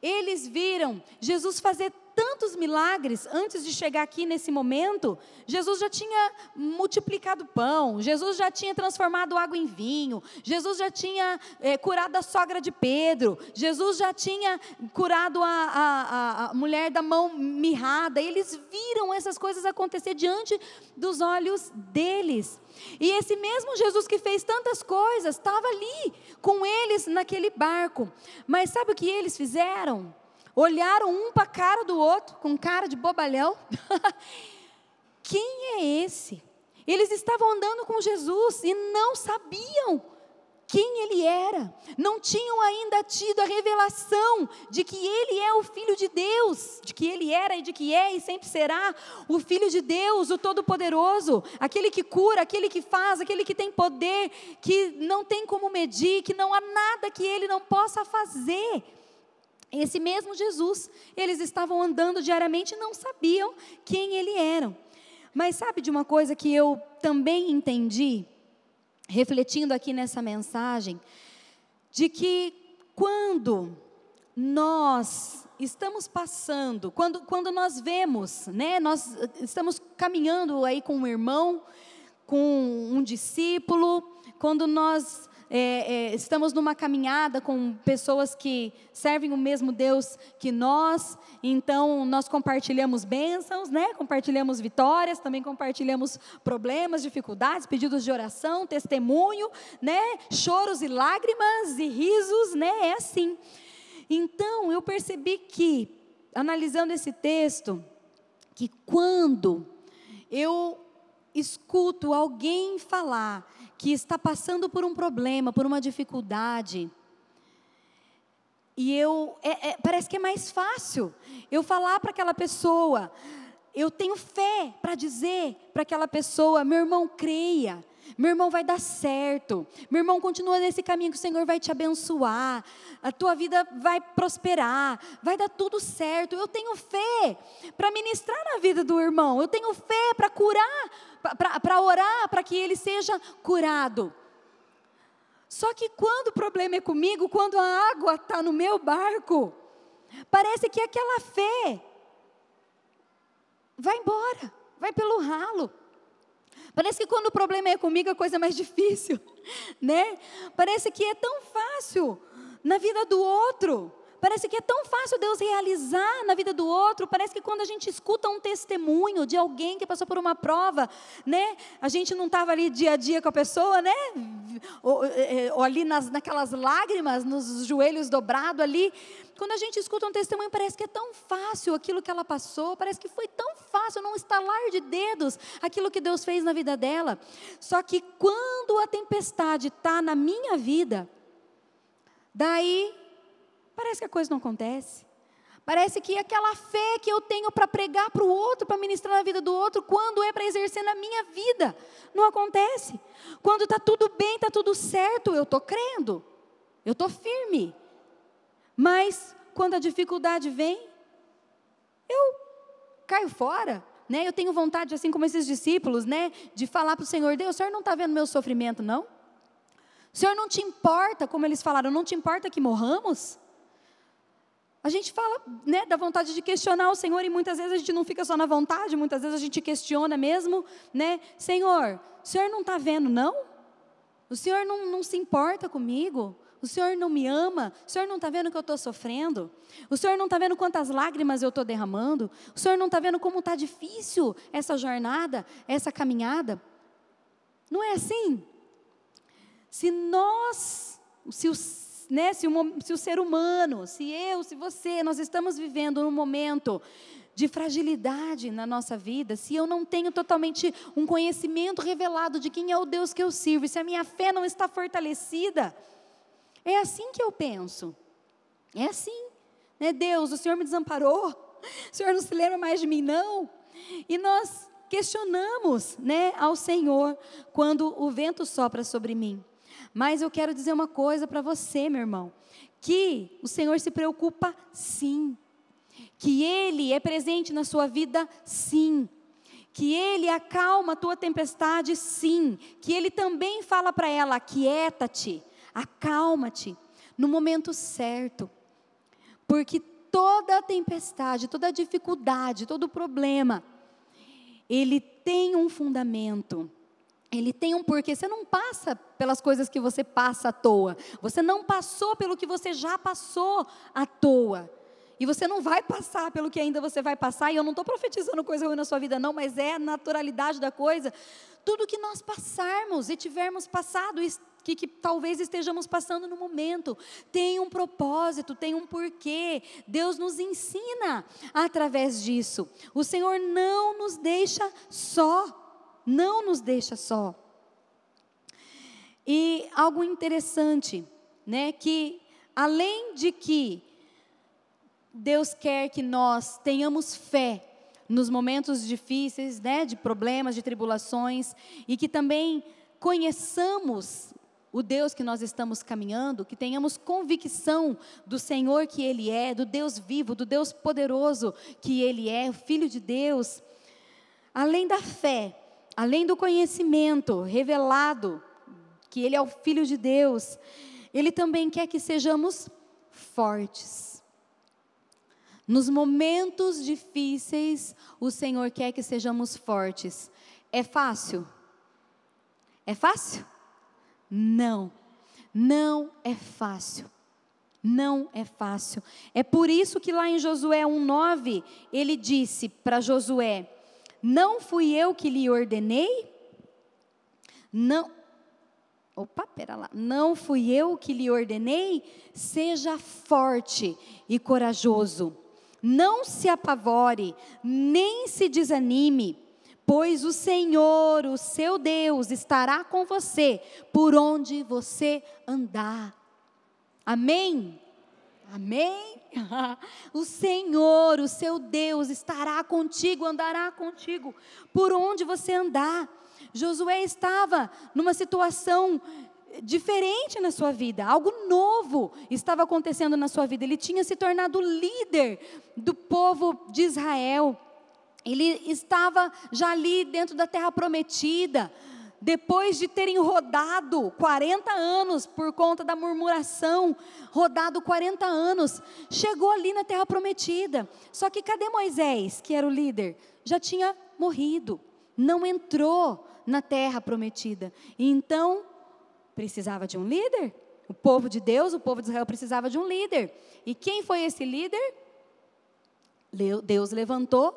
eles viram Jesus fazer tantos milagres antes de chegar aqui nesse momento. Jesus já tinha multiplicado pão, Jesus já tinha transformado água em vinho, Jesus já tinha é, curado a sogra de Pedro, Jesus já tinha curado a, a, a mulher da mão mirrada. Eles viram essas coisas acontecer diante dos olhos deles. E esse mesmo Jesus que fez tantas coisas estava ali com eles naquele barco. Mas sabe o que eles fizeram? Olharam um para a cara do outro, com cara de bobalhão. Quem é esse? Eles estavam andando com Jesus e não sabiam quem ele era, não tinham ainda tido a revelação de que ele é o Filho de Deus, de que ele era e de que é e sempre será o Filho de Deus, o Todo-Poderoso, aquele que cura, aquele que faz, aquele que tem poder, que não tem como medir, que não há nada que ele não possa fazer. Esse mesmo Jesus, eles estavam andando diariamente e não sabiam quem ele era. Mas sabe de uma coisa que eu também entendi, refletindo aqui nessa mensagem, de que quando nós estamos passando, quando, quando nós vemos, né, nós estamos caminhando aí com um irmão, com um discípulo, quando nós é, é, estamos numa caminhada com pessoas que servem o mesmo Deus que nós, então nós compartilhamos bênçãos, né? compartilhamos vitórias, também compartilhamos problemas, dificuldades, pedidos de oração, testemunho, né? choros e lágrimas e risos, né? é assim. Então eu percebi que, analisando esse texto, que quando eu escuto alguém falar que está passando por um problema, por uma dificuldade, e eu, é, é, parece que é mais fácil eu falar para aquela pessoa, eu tenho fé para dizer para aquela pessoa, meu irmão, creia, meu irmão vai dar certo, meu irmão continua nesse caminho que o Senhor vai te abençoar, a tua vida vai prosperar, vai dar tudo certo. Eu tenho fé para ministrar na vida do irmão, eu tenho fé para curar, para orar para que ele seja curado. Só que quando o problema é comigo, quando a água está no meu barco, parece que aquela fé vai embora, vai pelo ralo. Parece que quando o problema é comigo, a coisa é mais difícil, né? Parece que é tão fácil na vida do outro. Parece que é tão fácil Deus realizar na vida do outro. Parece que quando a gente escuta um testemunho de alguém que passou por uma prova, né? A gente não estava ali dia a dia com a pessoa, né? Ou, é, é, ou ali nas, naquelas lágrimas, nos joelhos dobrados ali. Quando a gente escuta um testemunho, parece que é tão fácil aquilo que ela passou, parece que foi tão fácil, não estalar de dedos, aquilo que Deus fez na vida dela. Só que quando a tempestade está na minha vida, daí parece que a coisa não acontece. Parece que aquela fé que eu tenho para pregar para o outro, para ministrar na vida do outro, quando é para exercer na minha vida, não acontece. Quando está tudo bem, está tudo certo, eu estou crendo, eu estou firme. Mas quando a dificuldade vem, eu caio fora. Né? Eu tenho vontade, assim como esses discípulos, né, de falar para o Senhor: Deus, o Senhor não está vendo meu sofrimento, não? O Senhor não te importa, como eles falaram, não te importa que morramos? A gente fala, né, da vontade de questionar o Senhor e muitas vezes a gente não fica só na vontade, muitas vezes a gente questiona mesmo, né? Senhor, o Senhor não está vendo, não? O Senhor não, não se importa comigo? O Senhor não me ama? O Senhor não está vendo que eu estou sofrendo? O Senhor não está vendo quantas lágrimas eu estou derramando? O Senhor não está vendo como está difícil essa jornada, essa caminhada? Não é assim? Se nós, se os né, se, o, se o ser humano, se eu, se você, nós estamos vivendo num momento de fragilidade na nossa vida, se eu não tenho totalmente um conhecimento revelado de quem é o Deus que eu sirvo, se a minha fé não está fortalecida, é assim que eu penso. É assim. Né? Deus, o Senhor me desamparou, o Senhor não se lembra mais de mim, não. E nós questionamos né, ao Senhor quando o vento sopra sobre mim. Mas eu quero dizer uma coisa para você, meu irmão, que o Senhor se preocupa sim, que Ele é presente na sua vida sim, que Ele acalma a tua tempestade sim, que Ele também fala para ela: aquieta-te, acalma-te, no momento certo, porque toda tempestade, toda dificuldade, todo problema, ele tem um fundamento ele tem um porquê. Você não passa pelas coisas que você passa à toa. Você não passou pelo que você já passou à toa. E você não vai passar pelo que ainda você vai passar. E eu não estou profetizando coisa ruim na sua vida, não, mas é a naturalidade da coisa. Tudo que nós passarmos e tivermos passado, que, que, talvez estejamos passando no momento, tem um propósito, tem um porquê. Deus nos ensina através disso. O Senhor não nos deixa só não nos deixa só. E algo interessante, né, que além de que Deus quer que nós tenhamos fé nos momentos difíceis, né, de problemas, de tribulações, e que também conheçamos o Deus que nós estamos caminhando, que tenhamos convicção do Senhor que Ele é, do Deus vivo, do Deus poderoso que Ele é, o Filho de Deus. Além da fé, além do conhecimento revelado que Ele é o Filho de Deus, Ele também quer que sejamos fortes. Nos momentos difíceis, o Senhor quer que sejamos fortes. É fácil? É fácil? Não, não é fácil. Não é fácil. É por isso que lá em Josué 1,9, ele disse para Josué: não fui eu que lhe ordenei? Não. Opa, pera lá. Não fui eu que lhe ordenei? Seja forte e corajoso. Não se apavore, nem se desanime, pois o Senhor, o seu Deus, estará com você por onde você andar. Amém? Amém? O Senhor, o seu Deus, estará contigo, andará contigo por onde você andar. Josué estava numa situação diferente na sua vida, algo novo estava acontecendo na sua vida. Ele tinha se tornado líder do povo de Israel. Ele estava já ali dentro da terra prometida depois de terem rodado 40 anos por conta da murmuração, rodado 40 anos, chegou ali na terra prometida. Só que cadê Moisés, que era o líder? Já tinha morrido, não entrou na terra prometida. Então, precisava de um líder? O povo de Deus, o povo de Israel precisava de um líder. E quem foi esse líder? Deus levantou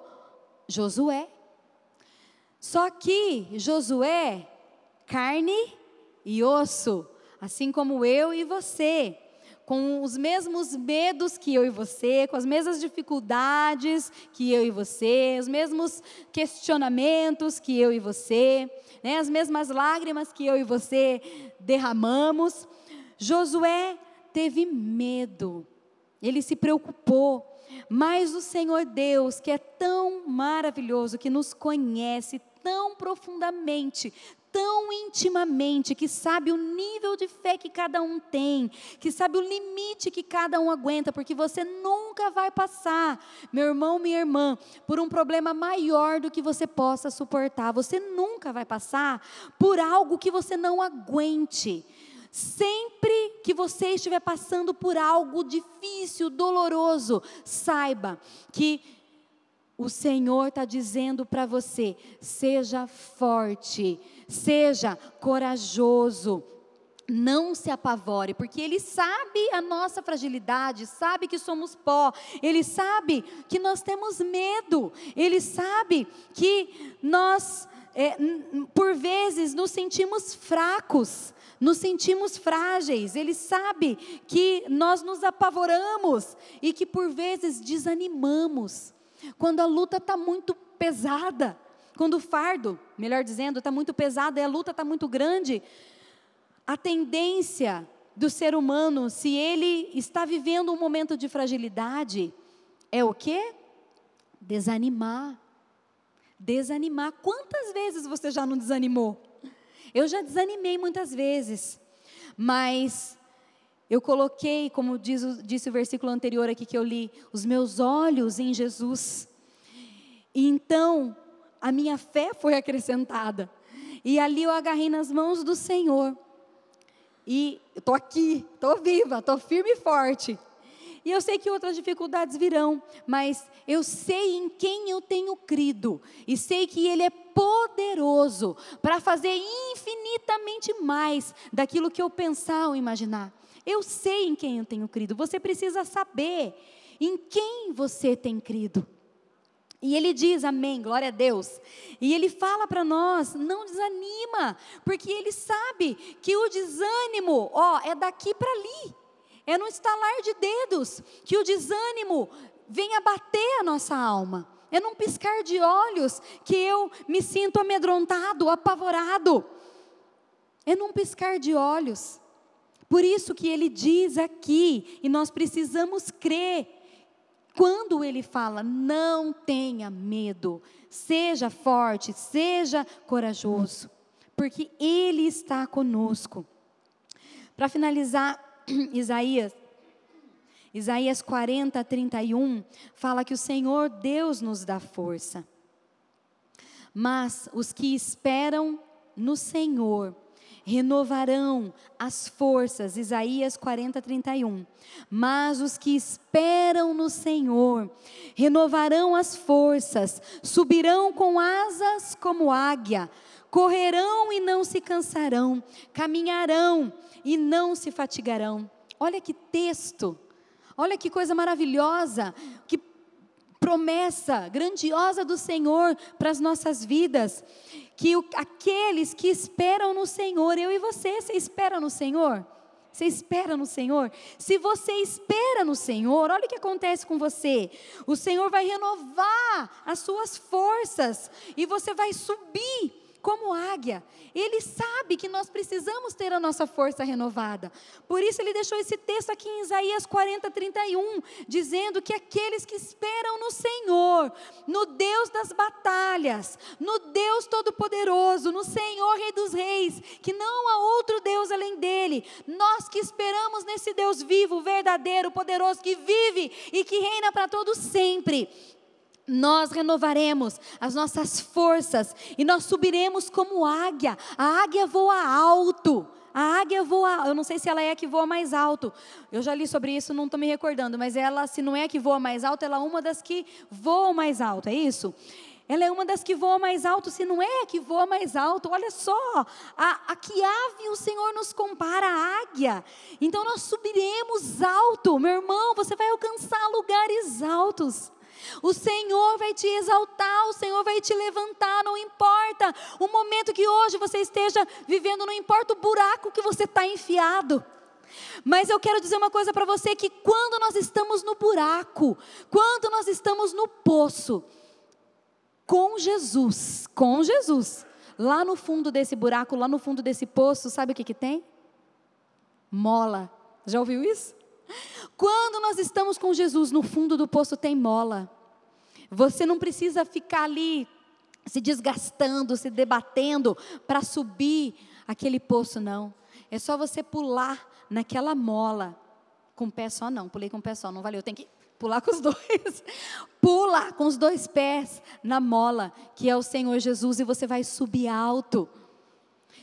Josué. Só que Josué carne e osso, assim como eu e você, com os mesmos medos que eu e você, com as mesmas dificuldades que eu e você, os mesmos questionamentos que eu e você, né, as mesmas lágrimas que eu e você derramamos. Josué teve medo, ele se preocupou, mas o Senhor Deus, que é tão maravilhoso, que nos conhece tão profundamente, tão intimamente, que sabe o nível de fé que cada um tem, que sabe o limite que cada um aguenta, porque você nunca vai passar, meu irmão, minha irmã, por um problema maior do que você possa suportar. Você nunca vai passar por algo que você não aguente. Sempre que você estiver passando por algo difícil, doloroso, saiba que o Senhor está dizendo para você: seja forte, seja corajoso, não se apavore, porque Ele sabe a nossa fragilidade, sabe que somos pó, Ele sabe que nós temos medo, Ele sabe que nós, é, por vezes, nos sentimos fracos, nos sentimos frágeis, Ele sabe que nós nos apavoramos e que por vezes desanimamos, quando a luta está muito pesada. Quando o fardo, melhor dizendo, está muito pesado e a luta está muito grande, a tendência do ser humano, se ele está vivendo um momento de fragilidade, é o quê? Desanimar. Desanimar. Quantas vezes você já não desanimou? Eu já desanimei muitas vezes, mas eu coloquei, como diz, disse o versículo anterior aqui que eu li, os meus olhos em Jesus. E então, a minha fé foi acrescentada. E ali eu agarrei nas mãos do Senhor. E estou aqui, estou viva, estou firme e forte. E eu sei que outras dificuldades virão, mas eu sei em quem eu tenho crido, e sei que Ele é poderoso para fazer infinitamente mais daquilo que eu pensar ou imaginar. Eu sei em quem eu tenho crido, você precisa saber em quem você tem crido. E ele diz amém, glória a Deus. E ele fala para nós, não desanima, porque ele sabe que o desânimo, ó, é daqui para ali. É no estalar de dedos que o desânimo vem abater a nossa alma. É num piscar de olhos que eu me sinto amedrontado, apavorado. É num piscar de olhos. Por isso que ele diz aqui, e nós precisamos crer quando ele fala, não tenha medo, seja forte, seja corajoso, porque ele está conosco. Para finalizar, Isaías, Isaías 40, 31, fala que o Senhor Deus nos dá força. Mas os que esperam no Senhor renovarão as forças, Isaías 40, 31. Mas os que esperam no Senhor renovarão as forças, subirão com asas como águia, correrão e não se cansarão, caminharão e não se fatigarão. Olha que texto, olha que coisa maravilhosa, que promessa grandiosa do Senhor para as nossas vidas que o, aqueles que esperam no Senhor, eu e você, você espera no Senhor? Você espera no Senhor? Se você espera no Senhor, olha o que acontece com você. O Senhor vai renovar as suas forças e você vai subir como águia. Ele sabe que nós precisamos ter a nossa força renovada. Por isso ele deixou esse texto aqui em Isaías 40, 31, dizendo que aqueles que esperam no Senhor, no Deus das batalhas, no Deus Todo-Poderoso, no Senhor Rei dos Reis, que não há outro Deus além dele, nós que esperamos nesse Deus vivo, verdadeiro, poderoso, que vive e que reina para todos sempre nós renovaremos as nossas forças e nós subiremos como águia. A águia voa alto. A águia voa, eu não sei se ela é a que voa mais alto. Eu já li sobre isso, não estou me recordando, mas ela, se não é a que voa mais alto, ela é uma das que voa mais alto, é isso? Ela é uma das que voa mais alto, se não é a que voa mais alto. Olha só, a, a que ave o Senhor nos compara à águia. Então nós subiremos alto, meu irmão, você vai alcançar lugares altos. O Senhor vai te exaltar, o Senhor vai te levantar, não importa o momento que hoje você esteja vivendo, não importa o buraco que você está enfiado. Mas eu quero dizer uma coisa para você: que quando nós estamos no buraco, quando nós estamos no poço, com Jesus, com Jesus, lá no fundo desse buraco, lá no fundo desse poço, sabe o que, que tem? Mola. Já ouviu isso? Quando nós estamos com Jesus no fundo do poço, tem mola. Você não precisa ficar ali se desgastando, se debatendo para subir aquele poço, não. É só você pular naquela mola. Com o pé só não, pulei com o pé só, não valeu. Tem que pular com os dois. Pula com os dois pés na mola, que é o Senhor Jesus, e você vai subir alto.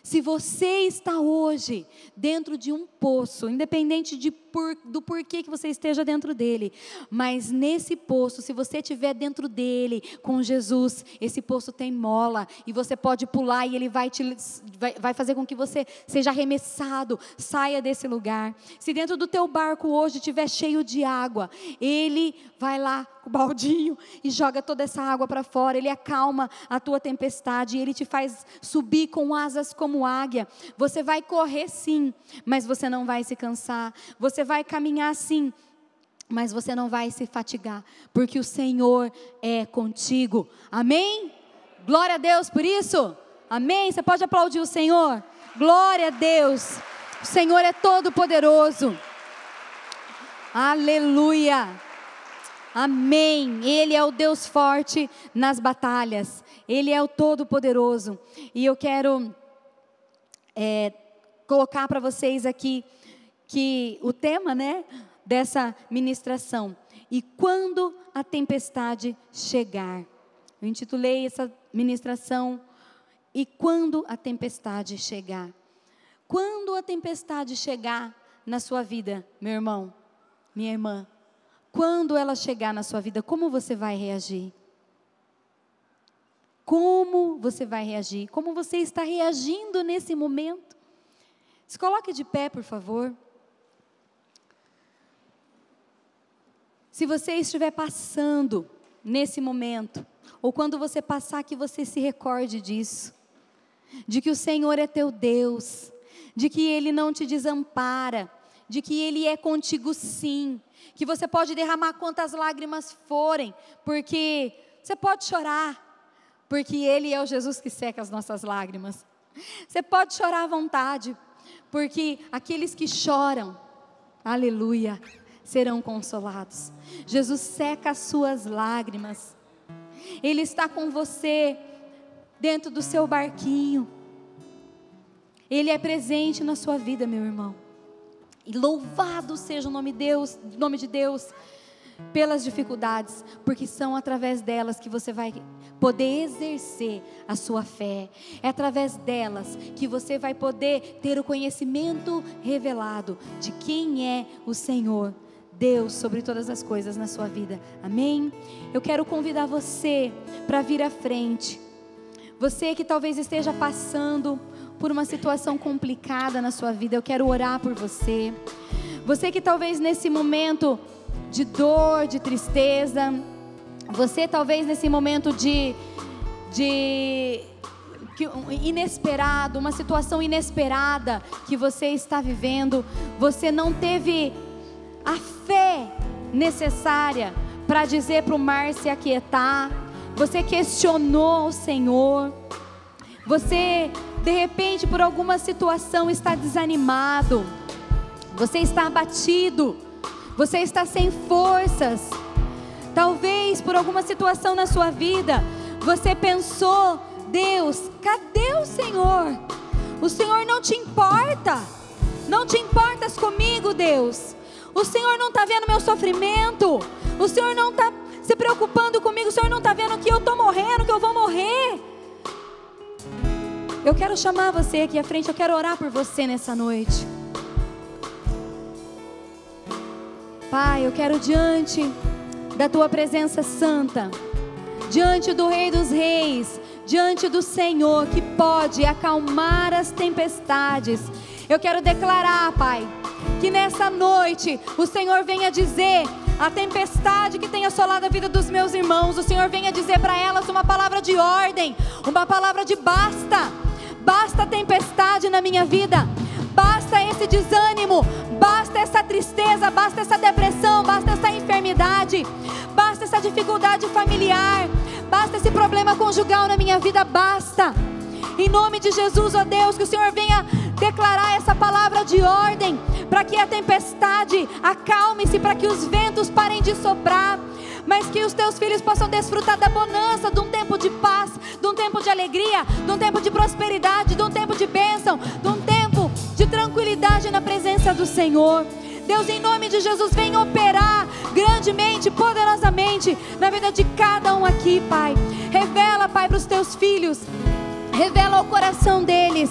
Se você está hoje dentro de um poço, independente de por, do porquê que você esteja dentro dele, mas nesse poço, se você estiver dentro dele com Jesus, esse poço tem mola e você pode pular e ele vai, te, vai, vai fazer com que você seja arremessado, saia desse lugar. Se dentro do teu barco hoje estiver cheio de água, ele vai lá o baldinho e joga toda essa água para fora. Ele acalma a tua tempestade, ele te faz subir com asas como águia. Você vai correr sim, mas você não vai se cansar. Você vai caminhar sim, mas você não vai se fatigar, porque o Senhor é contigo. Amém? Glória a Deus por isso. Amém? Você pode aplaudir o Senhor? Glória a Deus. O Senhor é todo poderoso. Aleluia. Amém. Ele é o Deus forte nas batalhas. Ele é o Todo-Poderoso. E eu quero é, colocar para vocês aqui que o tema, né, dessa ministração. E quando a tempestade chegar. Eu intitulei essa ministração E quando a tempestade chegar. Quando a tempestade chegar na sua vida, meu irmão, minha irmã, quando ela chegar na sua vida, como você vai reagir? Como você vai reagir? Como você está reagindo nesse momento? Se coloque de pé, por favor. Se você estiver passando nesse momento, ou quando você passar, que você se recorde disso, de que o Senhor é teu Deus, de que Ele não te desampara, de que Ele é contigo sim, que você pode derramar quantas lágrimas forem, porque você pode chorar, porque Ele é o Jesus que seca as nossas lágrimas. Você pode chorar à vontade, porque aqueles que choram, aleluia, serão consolados. Jesus seca as suas lágrimas. Ele está com você dentro do seu barquinho. Ele é presente na sua vida, meu irmão. E louvado seja o nome, Deus, nome de Deus pelas dificuldades, porque são através delas que você vai poder exercer a sua fé. É através delas que você vai poder ter o conhecimento revelado de quem é o Senhor. Deus sobre todas as coisas na sua vida. Amém? Eu quero convidar você para vir à frente. Você que talvez esteja passando por uma situação complicada na sua vida, eu quero orar por você. Você que talvez nesse momento de dor, de tristeza, você talvez nesse momento de, de inesperado, uma situação inesperada que você está vivendo, você não teve a fé necessária para dizer para o mar se aquietar, você questionou o Senhor, você de repente por alguma situação está desanimado, você está abatido, você está sem forças, talvez por alguma situação na sua vida, você pensou Deus, cadê o Senhor? O Senhor não te importa. Não te importas comigo, Deus. O Senhor não está vendo meu sofrimento. O Senhor não está se preocupando comigo. O Senhor não está vendo que eu estou morrendo, que eu vou morrer. Eu quero chamar você aqui à frente. Eu quero orar por você nessa noite. Pai, eu quero diante da tua presença santa, diante do Rei dos Reis, diante do Senhor que pode acalmar as tempestades. Eu quero declarar, Pai, que nessa noite o Senhor venha dizer a tempestade que tem assolado a vida dos meus irmãos, o Senhor venha dizer para elas uma palavra de ordem, uma palavra de basta. Basta a tempestade na minha vida, basta esse desânimo, basta essa tristeza, basta essa depressão, basta essa enfermidade, basta essa dificuldade familiar, basta esse problema conjugal na minha vida, basta. Em nome de Jesus, ó Deus, que o Senhor venha declarar essa palavra de ordem, para que a tempestade acalme-se, para que os ventos parem de soprar, mas que os teus filhos possam desfrutar da bonança de um tempo de paz, de um tempo de alegria, de um tempo de prosperidade, de um tempo de bênção, de um tempo de tranquilidade na presença do Senhor. Deus, em nome de Jesus, vem operar grandemente, poderosamente na vida de cada um aqui, Pai. Revela, Pai, para os teus filhos, revela ao coração deles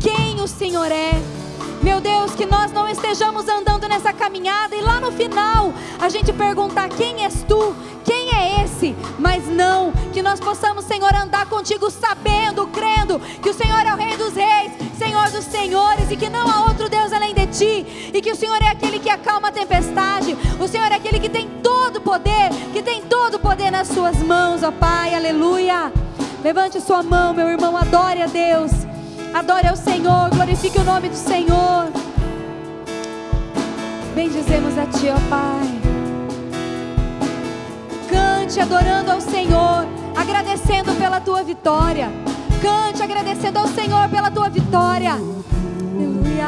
quem o Senhor é. Meu Deus, que nós não estejamos andando nessa caminhada e lá no final a gente perguntar: quem és tu? Quem é esse? Mas não, que nós possamos, Senhor, andar contigo sabendo, crendo que o Senhor é o Rei dos Reis, Senhor dos Senhores e que não há outro Deus além de ti e que o Senhor é aquele que acalma a tempestade, o Senhor é aquele que tem todo o poder, que tem todo o poder nas suas mãos, ó Pai, aleluia. Levante sua mão, meu irmão, adore a Deus. Adore ao Senhor, glorifique o nome do Senhor. Bendizemos a Ti, ó Pai. Cante adorando ao Senhor, agradecendo pela tua vitória. Cante agradecendo ao Senhor pela tua vitória. Aleluia.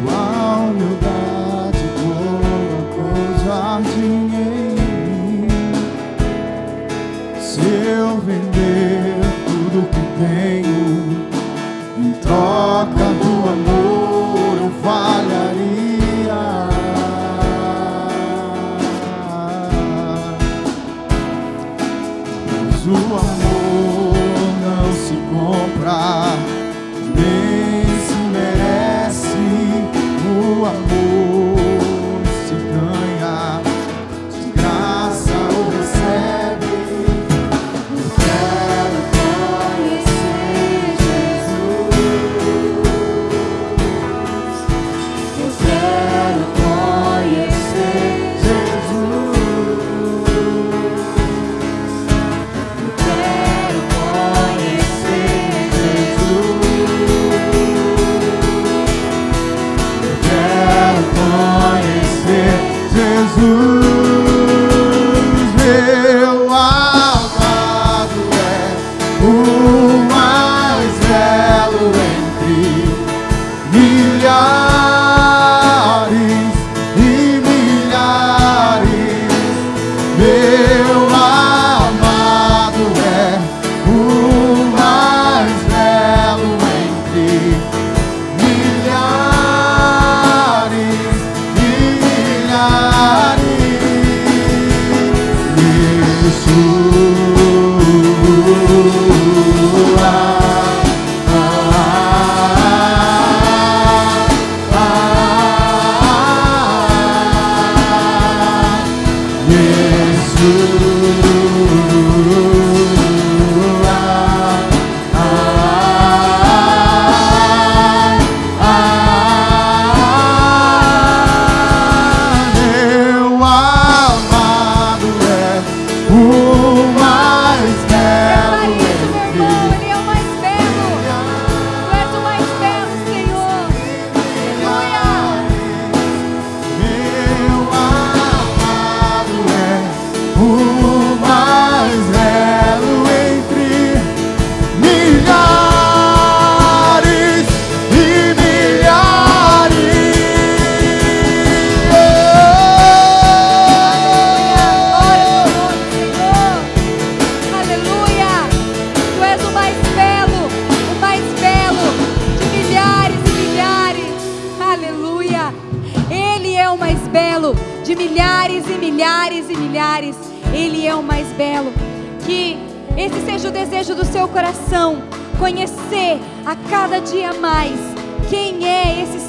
Tua humildade colocou jardim vender tudo que tenho em troca do amor, eu falharia. Ooh.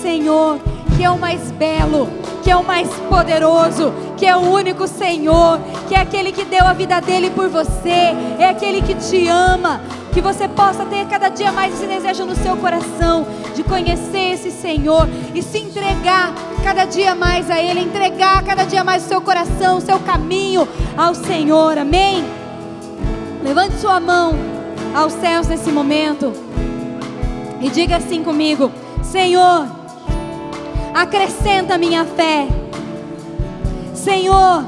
Senhor, que é o mais belo, que é o mais poderoso, que é o único Senhor, que é aquele que deu a vida dele por você, é aquele que te ama. Que você possa ter cada dia mais esse desejo no seu coração de conhecer esse Senhor e se entregar cada dia mais a Ele, entregar cada dia mais o seu coração, o seu caminho ao Senhor. Amém? Levante sua mão aos céus nesse momento e diga assim comigo: Senhor, acrescenta minha fé. Senhor,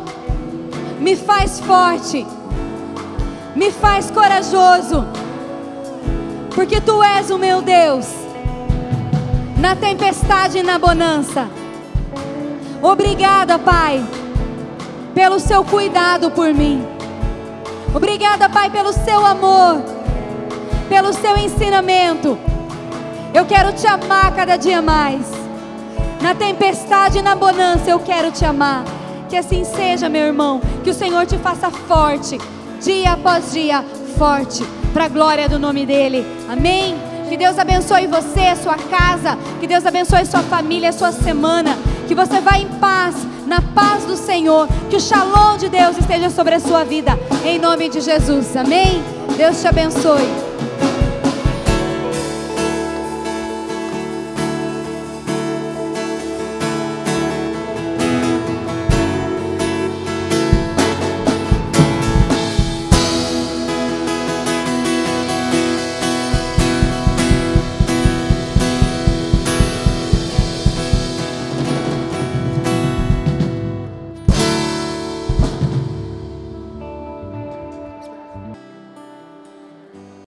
me faz forte, me faz corajoso, porque Tu és o meu Deus, na tempestade e na bonança. Obrigada, Pai, pelo Seu cuidado por mim. Obrigada, Pai, pelo Seu amor, pelo Seu ensinamento. Eu quero te amar cada dia mais. Na tempestade e na bonança, eu quero te amar. Que assim seja, meu irmão. Que o Senhor te faça forte, dia após dia, forte, para a glória do nome dEle. Amém? Que Deus abençoe você, sua casa. Que Deus abençoe sua família, sua semana. Que você vá em paz, na paz do Senhor. Que o shalom de Deus esteja sobre a sua vida. Em nome de Jesus. Amém? Deus te abençoe.